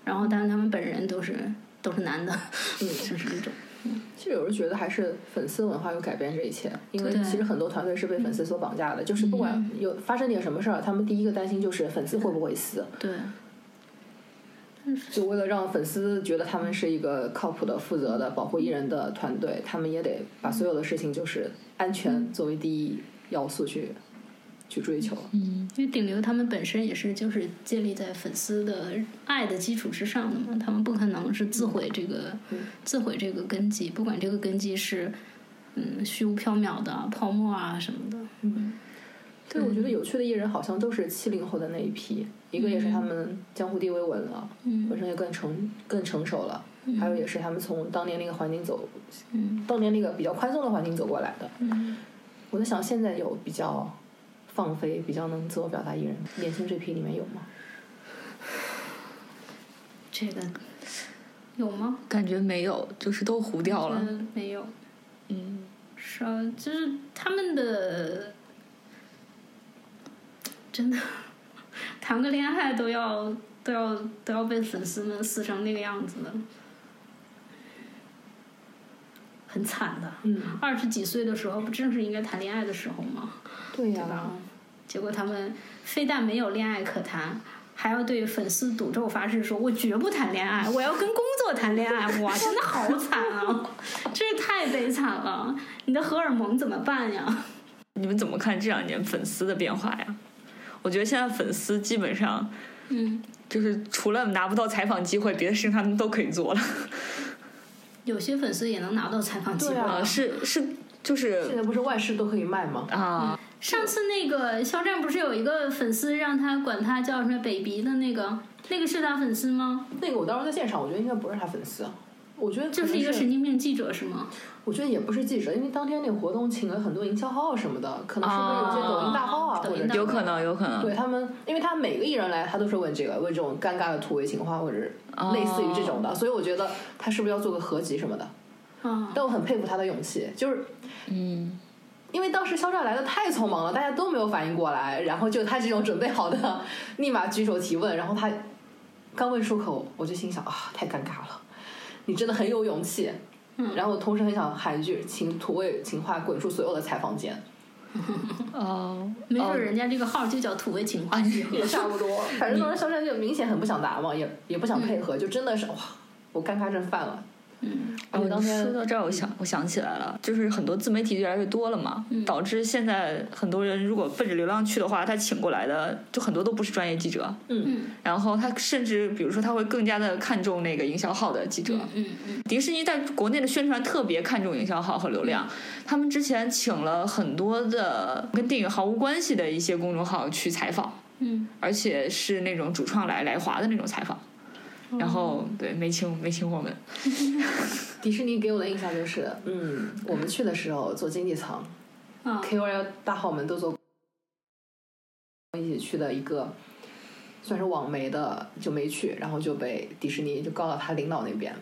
Speaker 4: 然后，但是他们本人都是都是男的，嗯，就是这种。
Speaker 5: 其实有人觉得还是粉丝文化有改变这一切，因为其实很多团队是被粉丝所绑架的，就是不管有发生点什么事儿，他们第一个担心就是粉丝会不会死，
Speaker 4: 对，
Speaker 5: 就为了让粉丝觉得他们是一个靠谱的、负责的、保护艺人的团队，他们也得把所有的事情就是安全作为第一要素去去追求。
Speaker 4: 嗯因为顶流他们本身也是就是建立在粉丝的爱的基础之上的嘛，他们不可能是自毁这个、自毁这个根基，不管这个根基是嗯虚无缥缈的泡沫啊什么的。
Speaker 5: 对，我觉得有趣的艺人好像都是七零后的那一批，一个也是他们江湖地位稳了，
Speaker 4: 嗯
Speaker 5: 本身也更成更成熟了，还有也是他们从当年那个环境走，
Speaker 4: 嗯
Speaker 5: 当年那个比较宽松的环境走过来的。
Speaker 4: 嗯，
Speaker 5: 我在想，现在有比较放飞、比较能自我表达艺人，年轻这批里面有吗？
Speaker 4: 这个有吗？
Speaker 3: 感觉没有，就是都糊掉了。
Speaker 4: 嗯，没有。
Speaker 3: 嗯，
Speaker 4: 是啊，就是他们的真的谈个恋爱都要都要都要被粉丝们撕成那个样子的，很惨的。
Speaker 5: 嗯，
Speaker 4: 二十几岁的时候，不正是应该谈恋爱的时候吗？
Speaker 5: 对呀、
Speaker 4: 吧结果他们非但没有恋爱可谈，还要对粉丝赌咒发誓说：“我绝不谈恋爱，我要跟工作谈恋爱。”哇，真的好惨啊！真是太悲惨了。你的荷尔蒙怎么办呀？
Speaker 3: 你们怎么看这两年粉丝的变化呀？我觉得现在粉丝基本上
Speaker 4: 嗯，
Speaker 3: 就是除了拿不到采访机会，别的事情他们都可以做了。
Speaker 4: 有些粉丝也能拿到采访机会。
Speaker 5: 啊
Speaker 3: 呃，是是就是
Speaker 5: 现
Speaker 3: 是
Speaker 5: 在不是万事都可以卖吗？
Speaker 3: 啊，
Speaker 4: 上次那个肖战不是有一个粉丝让他管他叫什么 baby 的那个，那个是他粉丝吗？
Speaker 5: 那个我当时在现场，我觉得应该不是他粉丝，我觉得可能
Speaker 4: 就是一个神经病记者是吗？
Speaker 5: 我觉得也不是记者，因为当天那个活动请了很多营销号什么的，可能是不是有些抖音大号啊，或者
Speaker 3: 有可能有可能。
Speaker 5: 对他们，因为他每个艺人来，他都是问这个，问这种尴尬的土味情话，或者是类似于这种的，所以我觉得他是不是要做个合集什么的？
Speaker 4: 啊，
Speaker 5: 但我很佩服他的勇气，就是
Speaker 3: 嗯，
Speaker 5: 因为当时肖战来的太匆忙了，大家都没有反应过来，然后就他这种准备好的，立马举手提问，然后他刚问出口，我就心想啊，太尴尬了，你真的很有勇气。
Speaker 4: 嗯
Speaker 5: 然后同时很想喊一句，请土味情话滚出所有的采访间，
Speaker 3: 哦，
Speaker 4: 没准人家这个号就叫土味情话集合。
Speaker 5: 也差不多。反正当时肖战就明显很不想答嘛，也也不想配合，就真的是哇，我尴尬症犯了。
Speaker 4: 嗯，
Speaker 3: 哦，你
Speaker 5: 而且当天
Speaker 3: 说到这儿，我想我想起来了，就是很多自媒体越来越多了嘛，导致现在很多人如果奔着流量去的话，他请过来的就很多都不是专业记者，
Speaker 5: 嗯。
Speaker 3: 然后他甚至比如说他会更加的看重那个营销号的记者，
Speaker 4: 嗯嗯
Speaker 3: 迪士尼在国内的宣传特别看重营销号和流量，他们之前请了很多的跟电影毫无关系的一些公众号去采访，
Speaker 4: 嗯，
Speaker 3: 而且是那种主创来来华的那种采访，然后对没请没请我们，
Speaker 5: 迪士尼给我的印象就是，嗯，我们去的时候坐经济舱
Speaker 4: 啊
Speaker 5: ，KOL 大号们都坐一起去的一个，算是网媒的就没去，然后就被迪士尼就告到他领导那边。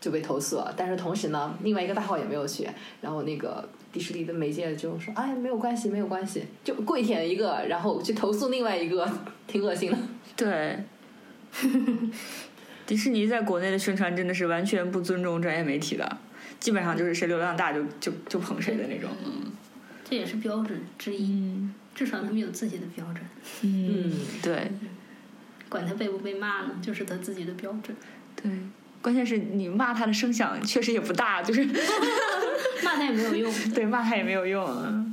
Speaker 5: 就被投诉了。但是同时呢，另外一个大号也没有去，然后那个迪士尼的媒介就说：“哎，没有关系，没有关系，就跪舔一个，然后去投诉另外一个，挺恶心的。”
Speaker 3: 对，迪士尼在国内的宣传真的是完全不尊重专业媒体的，基本上就是谁流量大就就就捧谁的那种。
Speaker 4: 嗯这也是标准之一，
Speaker 3: 嗯
Speaker 4: 至少他们有自己的标准，
Speaker 3: 嗯，对
Speaker 4: 管他被不被骂呢，就是他自己的标准。
Speaker 3: 对，关键是你骂他的声响确实也不大，就是
Speaker 4: 骂他也没有用。
Speaker 3: 对骂他也没有用啊。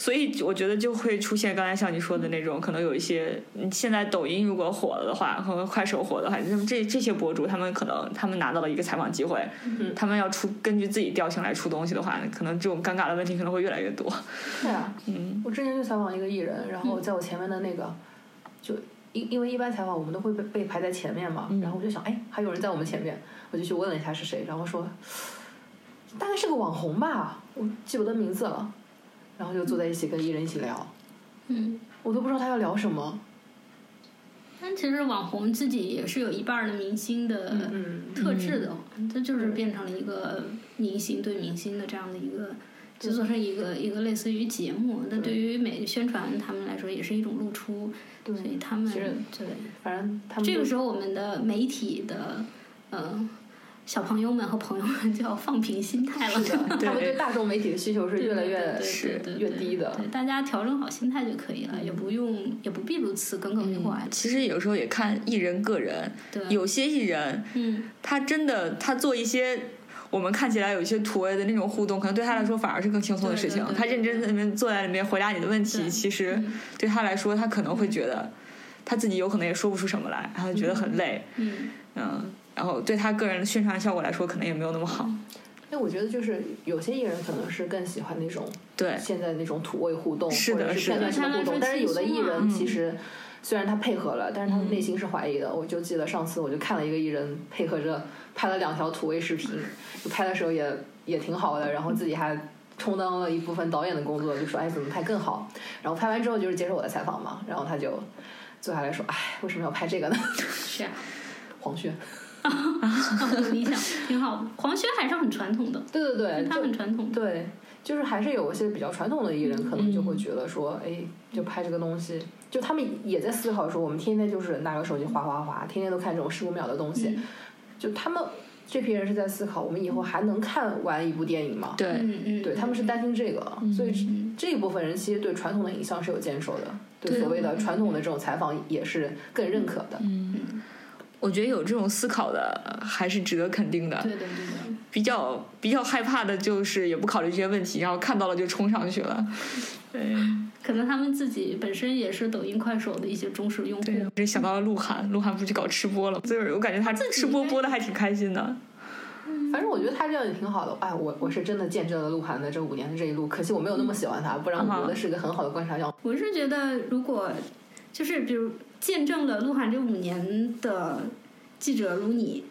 Speaker 3: 所以我觉得就会出现刚才像你说的那种，可能有一些嗯现在抖音如果火了的话，和快手火的话，那么这这些博主他们可能他们拿到了一个采访机会，他们要出根据自己调性来出东西的话，可能这种尴尬的问题可能会越来越多。
Speaker 5: 对啊，
Speaker 3: 嗯。
Speaker 5: 我之前就采访一个艺人，然后在我前面的那个，就因因为一般采访我们都会被被排在前面嘛，然后我就想，哎，还有人在我们前面，我就去问了一下是谁，然后说大概是个网红吧，我记不得名字了，然后就坐在一起跟艺人一起聊，
Speaker 4: 嗯，
Speaker 5: 我都不知道他要聊什么，
Speaker 4: 但其实网红自己也是有一半儿的明星的
Speaker 5: 嗯，
Speaker 4: 特质的，这就是变成了一个明星对明星的这样的一个。就做成一个一个类似于节目，那对。于美宣传他们来说也是一种露出，
Speaker 5: 对
Speaker 4: 所以他们对
Speaker 5: 反正他们
Speaker 4: 这个时候我们的媒体的呃小朋友们和朋友们就要放平心态了，
Speaker 5: 是的，他们对大众媒体的需求是越来越
Speaker 4: 对对对对
Speaker 5: 越低的，
Speaker 4: 对，大家调整好心态就可以了，也不用也不必如此耿耿于怀。
Speaker 3: 其实有时候也看艺人个人，
Speaker 4: 对，
Speaker 3: 有些艺人
Speaker 4: 嗯
Speaker 3: 他真的他做一些我们看起来有一些土味的那种互动，可能对他来说反而是更轻松的事情。
Speaker 4: 对对对
Speaker 3: 他认真在那边坐在里面回答你的问题，其实
Speaker 4: 嗯
Speaker 3: 对他来说，他可能会觉得他自己有可能也说不出什么来，然后觉得很累，
Speaker 4: 嗯
Speaker 3: 嗯，然后对他个人的宣传效果来说，可能也没有那么好。
Speaker 5: 因为我觉得就是有些艺人可能是更喜欢那种
Speaker 3: 对，
Speaker 5: 现在那种土味互动，或者
Speaker 3: 是的是的
Speaker 5: 片段式的互动。但是有的艺人
Speaker 3: 嗯
Speaker 5: 其实虽然他配合了，但是他的内心是怀疑的。我就记得上次我就看了一个艺人配合着拍了两条土味视频，就拍的时候也也挺好的，然后自己还。充当了一部分导演的工作，就说哎怎么拍更好，然后拍完之后就是接受我的采访嘛，然后他就坐下来说，哎为什么要拍这个呢？
Speaker 4: 是啊，
Speaker 5: 黄轩，
Speaker 4: 有 理想挺好的。黄轩还是很传统的，
Speaker 5: 对对对，
Speaker 4: 他很传统。
Speaker 5: 对，就是还是有一些比较传统的艺人，可能就
Speaker 3: 嗯
Speaker 5: 会觉得说，哎，就拍这个东西，就他们也在思考说，我们天天就是拿个手机划划划，天天都看这种十五秒的东西，
Speaker 4: 嗯。
Speaker 5: 就他们这批人是在思考，我们以后还能看完一部电影吗？
Speaker 3: 对，
Speaker 4: 嗯嗯，
Speaker 5: 对，他们是担心这个，所以
Speaker 4: 嗯
Speaker 5: 这一部分人其实对传统的影像是有坚守的，对
Speaker 3: 对。
Speaker 5: 所谓的传统的这种采访也是更认可的。
Speaker 3: 嗯，我觉得有这种思考的还是值得肯定的。
Speaker 4: 对的对的。
Speaker 3: 比较比较害怕的就是也不考虑这些问题，然后看到了就冲上去了。对
Speaker 4: 可能他们自己本身也是抖音、快手的一些忠实用户。
Speaker 3: 对，这想到了鹿晗，鹿晗不去搞吃播了，就是我感觉他吃播播的还挺开心的。
Speaker 5: 反正我觉得他这样也挺好的。哎，我我是真的见证了鹿晗的这五年的这一路，可惜我没有那么喜欢他，不然我觉得是个很好的观察样。
Speaker 4: 我是觉得，如果就是比如见证了鹿晗这五年的记者如你，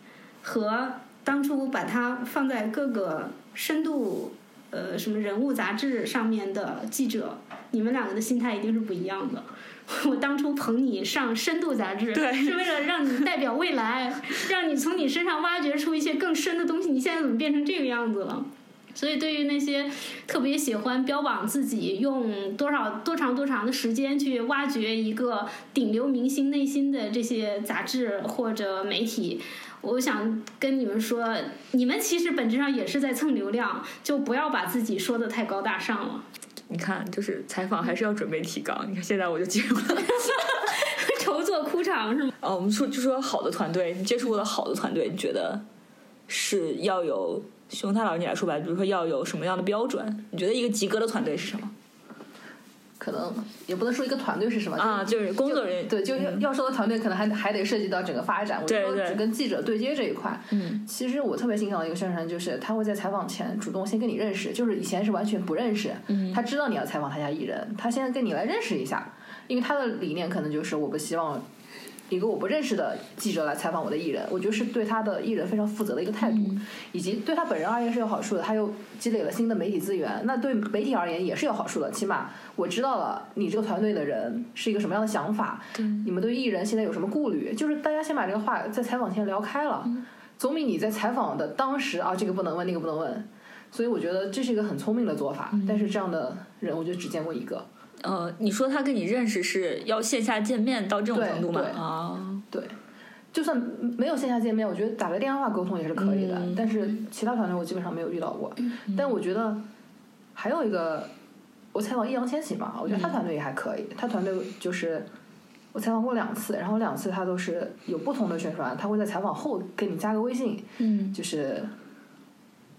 Speaker 4: 和当初把他放在各个深度呃什么人物杂志上面的记者，你们两个的心态一定是不一样的。我当初捧你上深度杂志，
Speaker 3: 对
Speaker 4: 是为了让你代表未来，让你从你身上挖掘出一些更深的东西。你现在怎么变成这个样子了？所以，对于那些特别喜欢标榜自己用多少多长多长的时间去挖掘一个顶流明星内心的这些杂志或者媒体，我想跟你们说，你们其实本质上也是在蹭流量，就不要把自己说的太高大上了。
Speaker 3: 你看，就是采访还是要准备提纲。你看现在我就进入了。
Speaker 4: 筹措哭场是吗？
Speaker 3: 哦，我们说就说好的团队，你接触过的好的团队，你觉得是要有熊太老师你来说吧，比如说要有什么样的标准？你觉得一个及格的团队是什么？
Speaker 5: 可能也不能说一个团队是什么
Speaker 3: 啊，就是工作人员
Speaker 5: 对，就要要说的团队，可能还还得涉及到整个发展。我说只跟记者对接这一块，
Speaker 3: 嗯，
Speaker 5: 其实我特别欣赏的一个宣传，就是他会在采访前主动先跟你认识，就是以前是完全不认识，
Speaker 3: 嗯
Speaker 5: 他知道你要采访他家艺人，他现在跟你来认识一下，因为他的理念可能就是我不希望。一个我不认识的记者来采访我的艺人，我觉得是对他的艺人非常负责的一个态度，以及对他本人而言是有好处的。他又积累了新的媒体资源，那对媒体而言也是有好处的。起码我知道了你这个团队的人是一个什么样的想法，你们对艺人现在有什么顾虑？就是大家先把这个话在采访前聊开了，总比你在采访的当时啊这个不能问那个不能问，所以我觉得这是一个很聪明的做法。但是这样的人，我就只见过一个。
Speaker 3: 呃，你说他跟你认识是要线下见面到这种程度吗？
Speaker 5: 对
Speaker 3: 啊，
Speaker 5: 对，就算没有线下见面，我觉得打个电话沟通也是可以的。
Speaker 3: 嗯
Speaker 5: 但是其他团队我基本上没有遇到过。但我觉得还有一个，我采访易烊千玺嘛，我觉得他团队也还可以。他团队就是我采访过两次，然后两次他都是有不同的宣传，他会在采访后给你加个微信，
Speaker 3: 嗯
Speaker 5: 就是。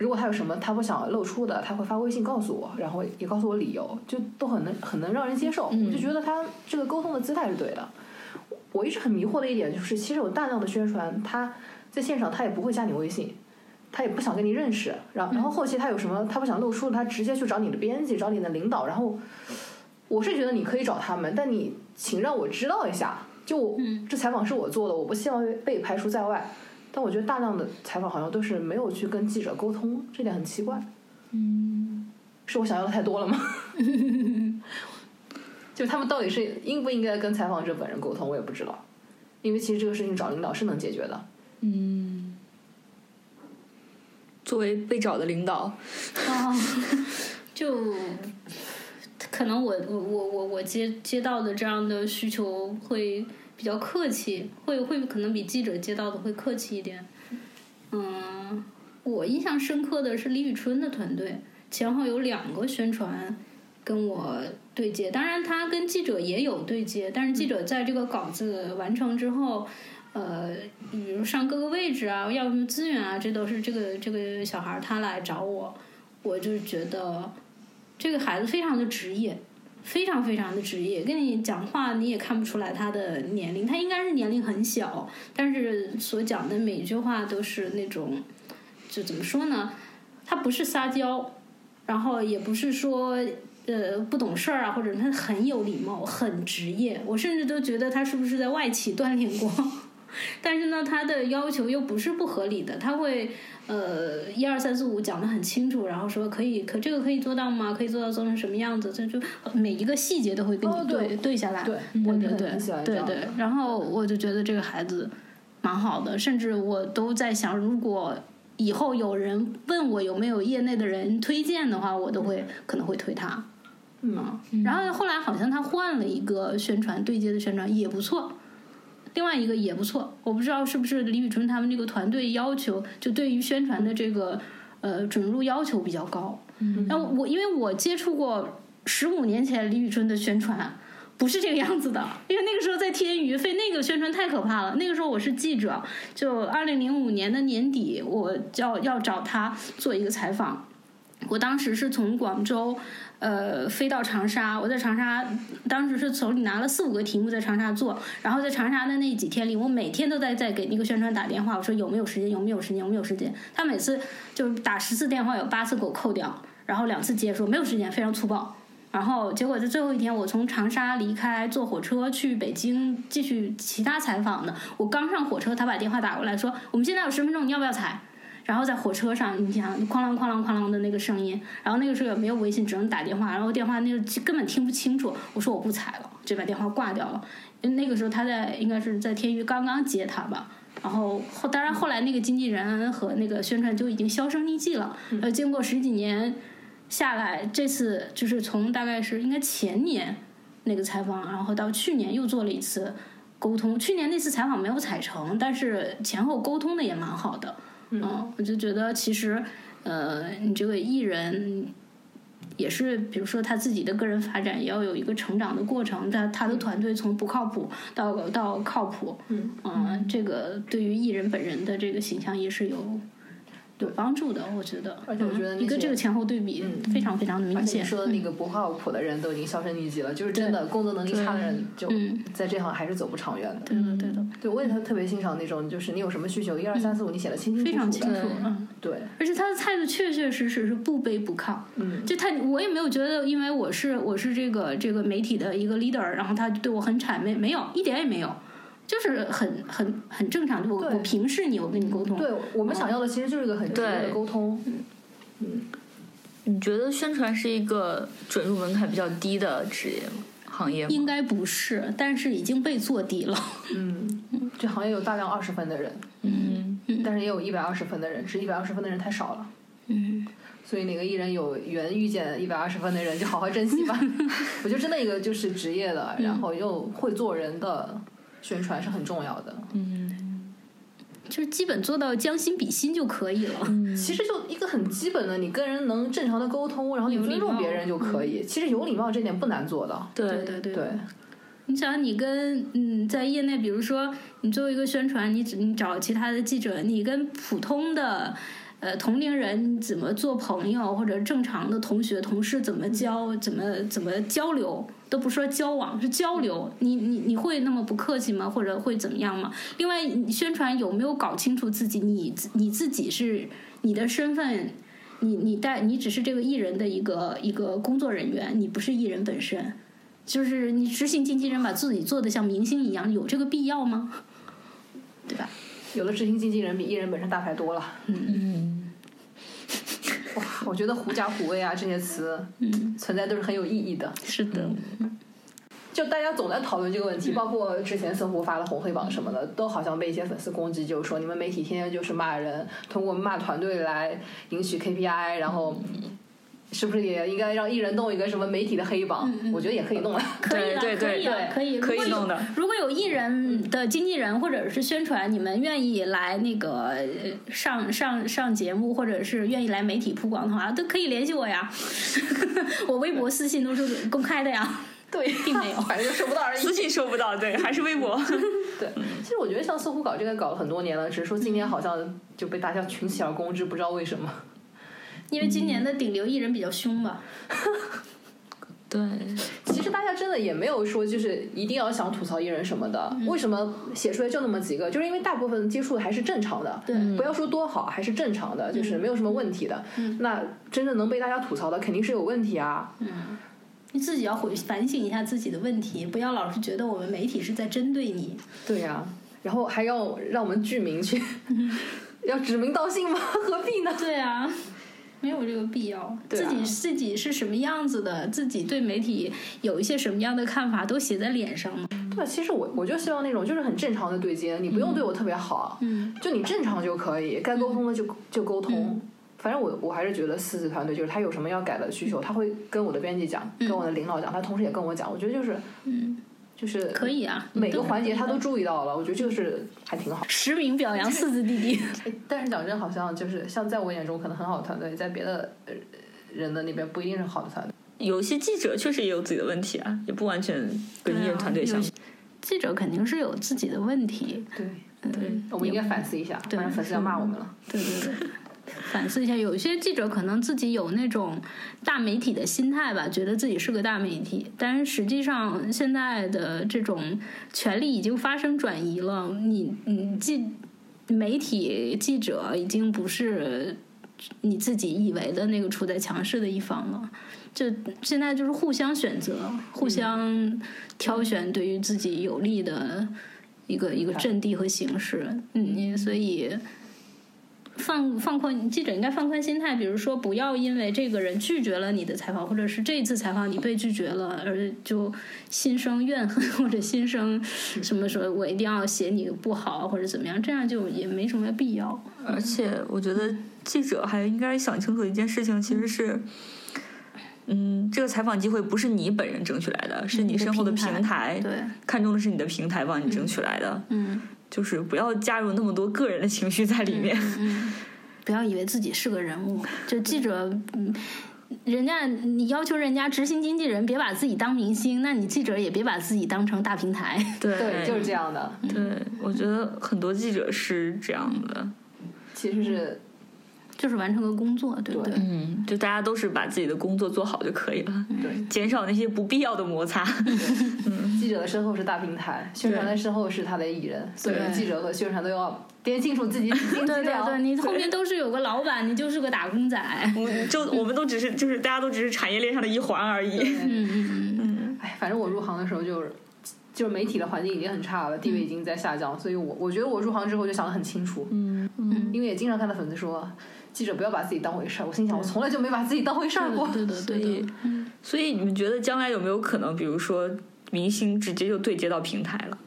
Speaker 5: 如果他有什么他不想露出的，他会发微信告诉我，然后也告诉我理由，就都很能很能让人接受。我就觉得他这个沟通的姿态是对的。我一直很迷惑的一点就是，其实有大量的宣传，他在现场他也不会加你微信，他也不想跟你认识，然后然后后期他有什么他不想露出，他直接去找你的编辑，找你的领导，然后我是觉得你可以找他们，但你请让我知道一下，就我、这采访是我做的，我不希望被排除在外。但我觉得大量的采访好像都是没有去跟记者沟通，这点很奇怪。嗯，是我想要的太多了吗？就他们到底是应不应该跟采访者本人沟通，我也不知道。因为其实这个事情找领导是能解决的。
Speaker 3: 嗯，作为被找的领导，
Speaker 4: 啊，就可能我我我我我接接到的这样的需求会比较客气，会会可能比记者接到的会客气一点。嗯，我印象深刻的是李宇春的团队，前后有两个宣传跟我对接，当然他跟记者也有对接，但是记者在这个稿子完成之后。呃，比如上各个位置啊，要什么资源啊，这都是这个这个小孩儿他来找我，我就觉得这个孩子非常的职业，非常非常的职业。跟你讲话你也看不出来他的年龄，他应该是年龄很小，但是所讲的每一句话都是那种，就怎么说呢？他不是撒娇，然后也不是说。呃，不懂事儿啊，或者他很有礼貌，很职业。我甚至都觉得他是不是在外企锻炼过。但是呢，他的要求又不是不合理的，他会呃一二三四五讲的很清楚，然后说可以，可这个可以做到吗？可以做到做成什么样子？这就每一个细节都会跟你
Speaker 5: 哦
Speaker 4: 对、
Speaker 5: 对
Speaker 4: 对下来。
Speaker 5: 对
Speaker 4: 对对对对。然后我就觉得这个孩子蛮好的，甚至我都在想，如果以后有人问我有没有业内的人推荐的话，我都会可能会推他。
Speaker 5: 嗯，
Speaker 4: 然后后来好像他换了一个宣传对接的宣传也不错，另外一个也不错，我不知道是不是李宇春他们这个团队要求就对于宣传的这个呃准入要求比较高。然后我因为我接触过十五年前李宇春的宣传。不是这个样子的，因为那个时候在天娱，费那个宣传太可怕了。那个时候我是记者，就二零零五年的年底，我要要找他做一个采访。我当时是从广州，呃，飞到长沙。我在长沙，当时是手里拿了四五个题目在长沙做。然后在长沙的那几天里，我每天都在在给那个宣传打电话，我说有没有时间，有没有时间，有没有时间。他每次就是打十次电话，有八次给我扣掉，然后两次接说没有时间，非常粗暴。然后结果在最后一天，我从长沙离开，坐火车去北京继续其他采访的。我刚上火车，他把电话打过来说：“我们现在有十分钟，你要不要采？”然后在火车上，你想哐啷哐啷哐啷的那个声音，然后那个时候也没有微信，只能打电话，然后电话那个根本听不清楚。我说我不采了，就把电话挂掉了。那个时候他在应该是在天娱刚刚接他吧。然后后当然后来那个经纪人和那个宣传就已经销声匿迹了。呃，经过十几年。下来，这次就是从大概是应该前年那个采访，然后到去年又做了一次沟通。去年那次采访没有采成，但是前后沟通的也蛮好的。嗯，我就觉得其实，呃，你这个艺人也是，比如说他自己的个人发展也要有一个成长的过程。他他的团队从不靠谱到到靠谱，
Speaker 5: 嗯
Speaker 4: 嗯，这个对于艺人本人的这个形象也是有。有帮助的，我觉得，
Speaker 5: 而且我觉得那些
Speaker 4: 一个这个前后对比非常非常的明显。
Speaker 5: 说的那个不靠谱的人都已经销声匿迹了，就是真的工作能力差的人，就
Speaker 4: 嗯
Speaker 5: 在这行还是走不长远的。
Speaker 4: 对的，对的，
Speaker 5: 对，我也特特别欣赏那种，就是你有什么需求，一二三四五，你写的清清楚楚的。
Speaker 4: 非常清楚。嗯，
Speaker 5: 对，
Speaker 4: 而且他的态度确确实实是不卑不亢。
Speaker 5: 嗯，
Speaker 4: 就他，我也没有觉得，因为我是我是这个这个媒体的一个 leader，然后他对我很谄媚，没有一点也没有。就是很很很正常，就我我平视你，我跟你沟通。
Speaker 5: 对我们想要的其实就是一个很直接的沟通。
Speaker 3: 嗯你觉得宣传是一个准入门槛比较低的职业吗？行业吗？
Speaker 4: 应该不是，但是已经被做低了。
Speaker 5: 嗯，这行业有大量二十分的人。
Speaker 3: 嗯，
Speaker 5: 但是也有一百二十分的人，只是一百二十分的人太少了。
Speaker 4: 嗯，
Speaker 5: 所以哪个艺人有缘遇见一百二十分的人，就好好珍惜吧。我觉得真的一个就是职业的，然后又会做人的宣传是很重要的。
Speaker 4: 嗯就是基本做到将心比心就可以了。
Speaker 5: 其实就一个很基本的，你跟人能正常的沟通，然后你尊重别人就可以。其实有礼貌这点不难做到。
Speaker 4: 对对对
Speaker 5: 对，
Speaker 4: 你想，你跟嗯，在业内，比如说你作为一个宣传，你只你找其他的记者，你跟普通的呃同龄人怎么做朋友，或者正常的同学同事怎么交，怎么怎么交流，都不说交往，是交流。你你你会那么不客气吗？或者会怎么样吗？另外，你宣传有没有搞清楚自己，你你自己是你的身份？你你带你只是这个艺人的一个一个工作人员，你不是艺人本身。就是你执行经纪人把自己做的像明星一样，有这个必要吗？对吧？
Speaker 5: 有了执行经纪人比艺人本身大牌多了。
Speaker 3: 嗯，
Speaker 5: 哇，我觉得狐假虎威啊这些词，
Speaker 4: 嗯，
Speaker 5: 存在都是很有意义的。
Speaker 4: 是的，
Speaker 5: 就大家总在讨论这个问题，包括之前搜狐发的红黑榜什么的，都好像被一些粉丝攻击，就是说你们媒体天天就是骂人，通过骂团队来赢取 KPI，然后是不是也应该让艺人弄一个什么媒体的黑榜？我觉得也可以弄啊。
Speaker 4: 可以的，
Speaker 3: 对对
Speaker 4: 可以的，
Speaker 5: 对
Speaker 4: 可以，
Speaker 3: 可以弄的。
Speaker 4: 如果有艺人的经纪人或者是宣传，你们愿意来那个呃上上上节目，或者是愿意来媒体曝光的话，都可以联系我呀。我微博私信都是公开的呀。
Speaker 5: 对，
Speaker 4: 并没有
Speaker 5: 反正就收不到而已。
Speaker 3: 私信收不到，对，还是微博。
Speaker 5: 对，其实我觉得像搜狐搞这个搞了很多年了，只是说今年好像就被大家群起而攻之，不知道为什么。
Speaker 4: 因为今年的顶流艺人比较凶吧。
Speaker 3: 对，
Speaker 5: 其实大家真的也没有说就是一定要想吐槽艺人什么的，为什么写出来就那么几个？就是因为大部分接触的还是正常的，
Speaker 4: 对
Speaker 5: 不要说多好，还是正常的，就是没有什么问题的。那真正能被大家吐槽的，肯定是有问题啊。
Speaker 4: 嗯你自己要回反省一下自己的问题，不要老是觉得我们媒体是在针对你。
Speaker 5: 对呀、然后还要让我们剧名去，要指名道姓吗？何必呢？
Speaker 4: 对啊，没有这个必要。
Speaker 5: 对啊
Speaker 4: 自己自己是什么样子的，自己对媒体有一些什么样的看法，都写在脸上嘛。
Speaker 5: 对，其实我我就希望那种就是很正常的对接，你不用对我特别好，
Speaker 4: 嗯，
Speaker 5: 就你正常就可以，该沟通的就就沟通。反正我我还是觉得四字团队就是他有什么要改的需求，他会跟我的编辑讲，跟我的领导讲，他同时也跟我讲。我觉得就是，
Speaker 4: 嗯，
Speaker 5: 就是
Speaker 4: 可以啊，
Speaker 5: 每个环节他都
Speaker 4: 都
Speaker 5: 注意到了，我觉得这个是还挺好。
Speaker 4: 实名表扬四字弟弟。
Speaker 5: 哎但是讲真，好像就是像在我眼中可能很好的团队，在别的呃人的那边不一定是好的团队。
Speaker 3: 有些记者确实也有自己的问题啊，也不完全跟艺人团队相比。
Speaker 4: 记者肯定是有自己的问题，
Speaker 5: 对，
Speaker 4: 对，
Speaker 5: 我们应该反思一下，不然粉丝要骂我们了。
Speaker 4: 对对对，反思一下。有些记者可能自己有那种大媒体的心态吧，觉得自己是个大媒体，但是实际上现在的这种权力已经发生转移了。你你记媒体记者已经不是你自己以为的那个处在强势的一方了。就现在就是互相选择，互相挑选对于自己有利的一个一个阵地和形式。嗯，你所以放放宽记者应该放宽心态，比如说不要因为这个人拒绝了你的采访，或者是这一次采访你被拒绝了，而就心生怨恨或者心生什么说我一定要写你不好或者怎么样，这样就也没什么必要。
Speaker 3: 而且我觉得记者还应该想清楚一件事情，其实是，嗯，这个采访机会不是你本人争取来的，是你身后的平台，
Speaker 4: 对，
Speaker 3: 看中的是你的平台帮你争取来的，
Speaker 4: 嗯
Speaker 3: 就是不要加入那么多个人的情绪在里面。
Speaker 4: 嗯，不要以为自己是个人物，就记者，嗯。人家你要求人家执行经纪人别把自己当明星，那你记者也别把自己当成大平台。
Speaker 3: 对
Speaker 5: 对，就是这样的。
Speaker 3: 对，我觉得很多记者是这样的。
Speaker 5: 其实是
Speaker 4: 就是完成个工作，对不对？
Speaker 3: 嗯，就大家都是把自己的工作做好就可以了，
Speaker 5: 对
Speaker 3: 减少那些不必要的摩擦。
Speaker 5: 记者的身后是大平台，宣传的身后是他的艺人，所以记者和宣传都要编清楚自己底薪
Speaker 4: 对对。对，你后面都是有个老板，你就是个打工仔。
Speaker 3: 我就我们都只是就是大家都只是产业链上的一环而已。
Speaker 4: 嗯嗯 嗯
Speaker 5: 哎，反正我入行的时候就是。就是媒体的环境已经很差了，地位已经在下降，所以我我觉得我入行之后就想得很清楚，
Speaker 3: 嗯嗯，
Speaker 5: 因为也经常看到粉丝说，记者不要把自己当回事儿。我心想，我从来就没把自己当回事儿过。
Speaker 4: 对的对
Speaker 3: 所以
Speaker 4: 的，嗯
Speaker 3: 所以你们觉得将来有没有可能，比如说明星直接就对接到平台了，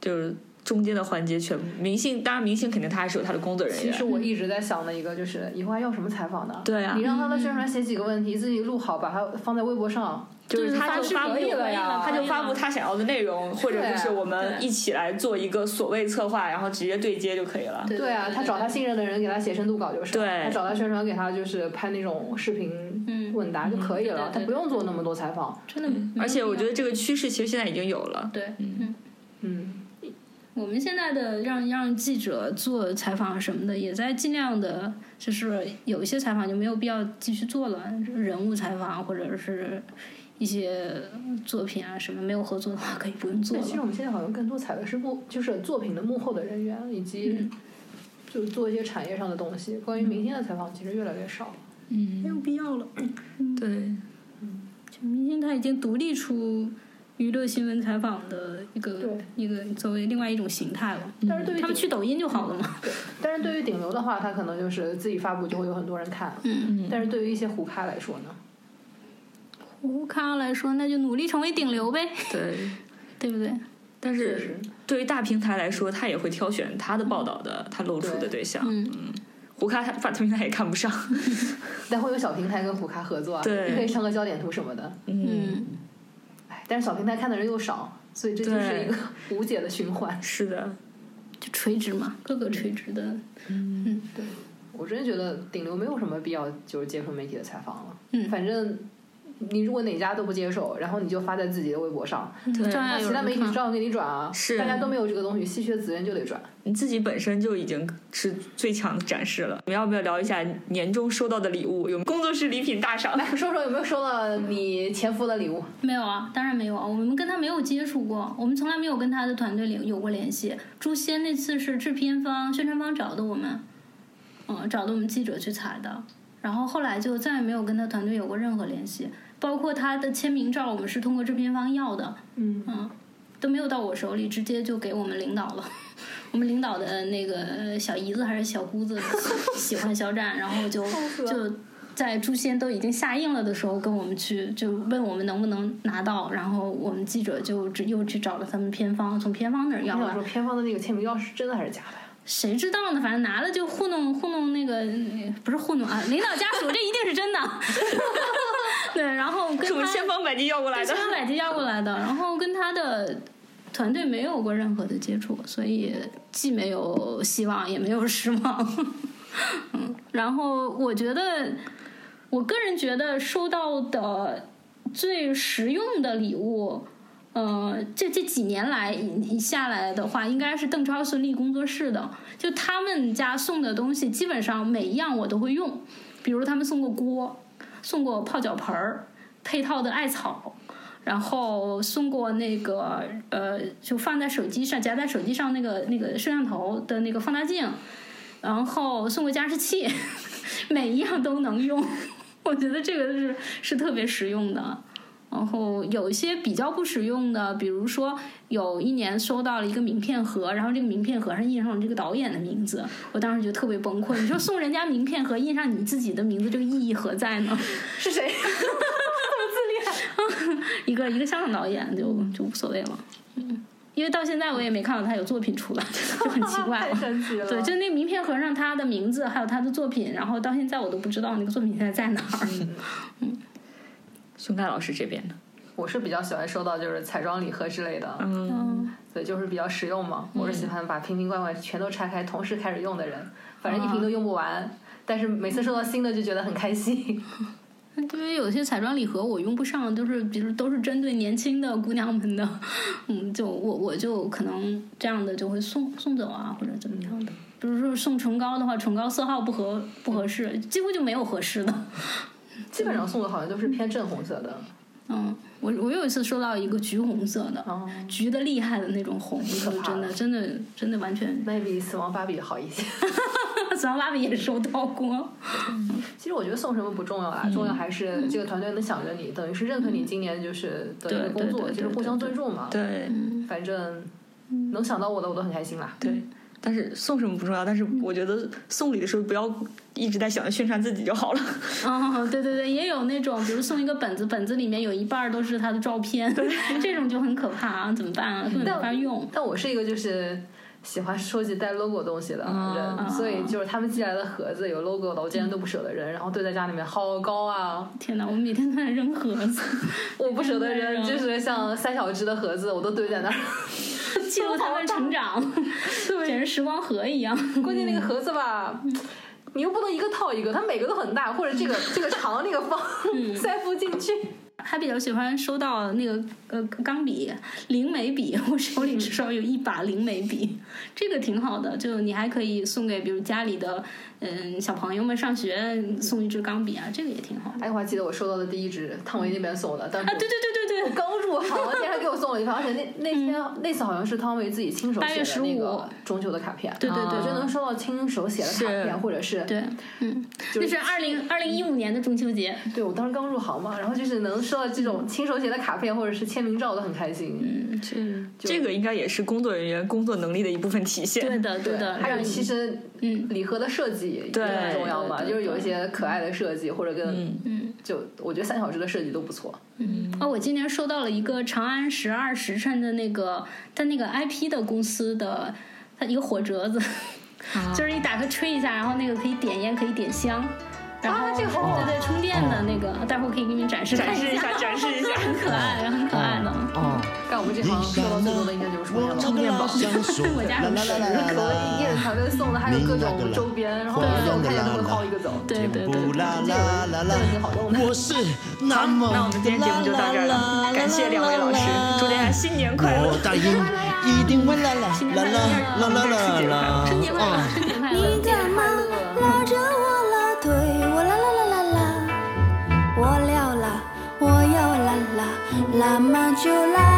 Speaker 3: 就是中间的环节全部明星，当然明星肯定他还是有他的工作人员。
Speaker 5: 其实我一直在想的一个就是，以后还要什么采访呢？
Speaker 3: 对啊。
Speaker 5: 你让他的宣传写几个问题，自己录好，把它放在微博上，
Speaker 3: 就是他就发布
Speaker 5: 可以了呀
Speaker 3: 他就发布他想要的内容，或者就是我们一起来做一个所谓策划，然后直接对接就可以了。
Speaker 5: 对啊，他找他信任的人给他写深度稿就是，
Speaker 3: 对。
Speaker 5: 他找他宣传给他就是拍那种视频问答就可以了，他不用做那么多采访。
Speaker 4: 真的。
Speaker 3: 而且我觉得这个趋势其实现在已经有了。
Speaker 4: 对，嗯。
Speaker 5: 嗯，
Speaker 4: 我们现在的让让记者做采访什么的，也在尽量的，就是有一些采访就没有必要继续做了，人物采访或者是一些作品啊什么没有合作的话，可以不用做
Speaker 5: 对，其实。我们现在好像更多采的是幕，就是作品的幕后的人员，以及就做一些产业上的东西。关于明星的采访其实越来越少。
Speaker 4: 嗯，没有必要了。
Speaker 3: 对，
Speaker 4: 就明星他已经独立出娱乐新闻采访的一个一个作为另外一种形态了。
Speaker 5: 但是对于
Speaker 4: 他们去抖音就好了嘛。
Speaker 5: 对，但是对于顶流的话，他可能就是自己发布就会有很多人看。
Speaker 4: 嗯，
Speaker 5: 但是对于一些胡咖来说呢？
Speaker 4: 胡咖来说，那就努力成为顶流呗，
Speaker 3: 对。
Speaker 4: 对不对？
Speaker 3: 但是对于大平台来说，他也会挑选他的报道的，他露出的
Speaker 5: 对
Speaker 3: 对象。
Speaker 4: 嗯，
Speaker 3: 胡咖他大平台也看不上。
Speaker 5: 但会有小平台跟胡咖合作啊，
Speaker 3: 对
Speaker 5: 你可以上个焦点图什么的。
Speaker 4: 嗯，
Speaker 5: 哎，但是小平台看的人又少，所以这就是一个 无解的循环。
Speaker 3: 是的，
Speaker 4: 就垂直嘛，各个垂直的。
Speaker 5: 嗯，对我真觉得顶流没有什么必要就是接受媒体的采访了。
Speaker 4: 嗯
Speaker 5: 反正你如果哪家都不接受，然后你就发在自己的微博上，
Speaker 3: 对
Speaker 4: 照样
Speaker 5: 那其他。媒体照样给你转啊。
Speaker 3: 是
Speaker 5: 大家都没有这个东西，稀缺资源就得转。
Speaker 3: 你自己本身就已经是最强的展示了。我们要不要聊一下年终收到的礼物？有工作室礼品大赏。
Speaker 5: 来说说有没有收到你前夫的礼物？
Speaker 4: 没有啊，当然没有啊，我们跟他没有接触过，我们从来没有跟他的团队里有过联系。诛仙那次是制片方、宣传方找的我们，嗯，找的我们记者去采的，然后后来就再也没有跟他团队有过任何联系，包括他的签名照，我们是通过制片方要的，
Speaker 5: 嗯
Speaker 4: 都没有到我手里，直接就给我们领导了。我们领导的那个小姨子还是小姑子喜欢肖战，然后就就在诛仙都已经下映了的时候，跟我们去就问我们能不能拿到，然后我们记者就只又去找了他们片方，从片方那儿要了
Speaker 5: 说，。片方的那个签名照是真的还是假的呀？
Speaker 4: 谁知道呢？反正拿了就糊弄糊弄那个，呃不是糊弄啊，领导家属这一定是真的。对，然后跟
Speaker 3: 是我们
Speaker 4: 他
Speaker 3: 千方百计要过来的
Speaker 4: 千。方百计要过来的，然后跟他的团队没有过任何的接触，所以既没有希望，也没有失望。嗯，然后我觉得，我个人觉得收到的最实用的礼物。呃，这这几年来下来的话，应该是邓超孙俪工作室的，就他们家送的东西，基本上每一样我都会用。比如他们送个锅，送过泡脚盆儿，配套的艾草，然后送过那个呃，就放在手机上夹在手机上那个那个摄像头的那个放大镜，然后送过加湿器，每一样都能用。我觉得这个是是特别实用的。然后有一些比较不实用的，比如说有一年收到了一个名片盒，然后这个名片盒上印上了这个导演的名字，我当时就特别崩溃。你说送人家名片盒印上你自己的名字，这个意义何在呢？
Speaker 5: 是谁？
Speaker 4: 自恋一个一个香港导演就就无所谓了，嗯，因为到现在我也没看到他有作品出来，就很奇怪
Speaker 5: 太
Speaker 4: 了。
Speaker 5: 神奇了。
Speaker 4: 对，就那个名片盒上他的名字，还有他的作品，然后到现在我都不知道那个作品现在在哪儿。
Speaker 3: 熊盖老师这边的，
Speaker 5: 我是比较喜欢收到就是彩妆礼盒之类的，
Speaker 3: 嗯，
Speaker 5: 对，就是比较实用嘛。我是喜欢把瓶瓶罐罐全都拆开，同时开始用的人，反正一瓶都用不完。但是每次收到新的就觉得很开心。
Speaker 4: 因为有些彩妆礼盒我用不上，都是比如都是针对年轻的姑娘们的，嗯，就我我就可能这样的就会送送走啊，或者怎么样的。比如说送唇膏的话，唇膏色号不合不合适，几乎就没有合适的。
Speaker 5: 基本上送的好像都是偏正红色的。
Speaker 4: 嗯，我我有一次收到一个橘红色的，
Speaker 5: 哦
Speaker 4: 橘的厉害的那种红，就
Speaker 5: 可怕
Speaker 4: 真的真的真的完全，
Speaker 5: 那比死亡芭比好一些。
Speaker 4: 死亡芭比也收到过。
Speaker 5: 其实我觉得送什么不重要啦，重要还是这个团队能想着你，等于是认可你今年就是的一个工作，就是互相尊重嘛。
Speaker 3: 对
Speaker 5: 反正能想到我的我都很开心啦。
Speaker 3: 对，但是送什么不重要，但是我觉得送礼的时候不要一直在想着宣传自己就好了。
Speaker 4: 哦，对对对，也有那种，比如送一个本子，本子里面有一半都是他的照片，这种就很可怕啊，怎么办啊？根本没法用。
Speaker 5: 但我是一个就是。喜欢收集带 logo 东西的人，所以就是他们寄来的盒子有 logo 的，我竟然都不舍得扔，然后堆在家里面好高啊！
Speaker 4: 天哪，我每天都在扔盒子，
Speaker 5: 我不舍得扔，就是像三小只的盒子，我都堆在那儿，
Speaker 4: 记录他们成长，简直时光盒一样。
Speaker 5: 关键那个盒子吧。你又不能一个套一个，它每个都很大，或者这个这个长那个方 塞不进去。
Speaker 4: 还比较喜欢收到那个呃钢笔、灵眉笔，我手里至少有一把灵眉笔，这个挺好的。就你还可以送给比如家里的嗯小朋友们上学送一支钢笔啊，这个也挺好。
Speaker 5: 哎，我还记得我收到的第一支汤唯那边送的，但
Speaker 4: 啊对对对对对，
Speaker 5: 我刚入行，竟然还给我送了一份，而且那那天、嗯、那次好像是汤唯自己亲手写的那个中秋的卡片，
Speaker 4: 对对对，
Speaker 5: 就能收到亲手写的卡片，或者是
Speaker 4: 对，嗯，那是二零二零一五年的中秋节，
Speaker 5: 对我当时刚入行嘛，然后就是能收到这种亲手写的卡片或者是签名照都很开心。
Speaker 3: 嗯，这这个应该也是工作人员工作能力的一部分体现。
Speaker 4: 对的，对的。
Speaker 5: 还有其实，嗯，礼盒的设计也很重要嘛，就是有一些可爱的设计或者跟嗯，就我觉得三小只的设计都不错。
Speaker 4: 嗯，哦，我今年收到了一个长安十二时辰的那个它那个 IP 的公司的它一个火折子，就是你打开吹一下，然后那个可以点烟，可以点香。然后
Speaker 5: 这个好
Speaker 4: 对对，充电的那个，待会儿可以给你们展示
Speaker 3: 展示一下，展示一下，
Speaker 4: 很可爱，很可爱的。
Speaker 5: 哦，干我们这行收到最多的应该就是充电宝，
Speaker 4: 我家很
Speaker 5: 是，可以一人团队送的还有各种周边，然后每次我看见都会薅一个走。
Speaker 4: 对对对，
Speaker 5: 这个这个挺好用的。
Speaker 3: 那那我们今天节目就到这儿了，感谢两位老师，祝大家新年快乐！
Speaker 2: 答应一定会啦啦啦啦啦啦啦啦！
Speaker 4: 春节快乐，春节快乐！
Speaker 2: 喇嘛就
Speaker 6: 来。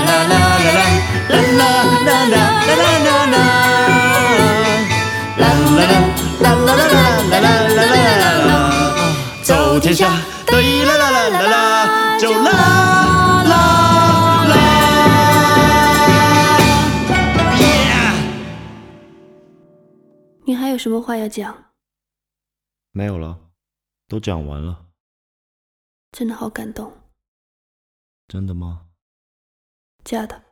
Speaker 6: 走天下，对啦啦啦啦啦，就啦啦啦。
Speaker 2: 你还有什么话要讲？
Speaker 6: 没有了，都讲完了。
Speaker 2: 真的好感动。
Speaker 6: 真的吗？
Speaker 2: 假的。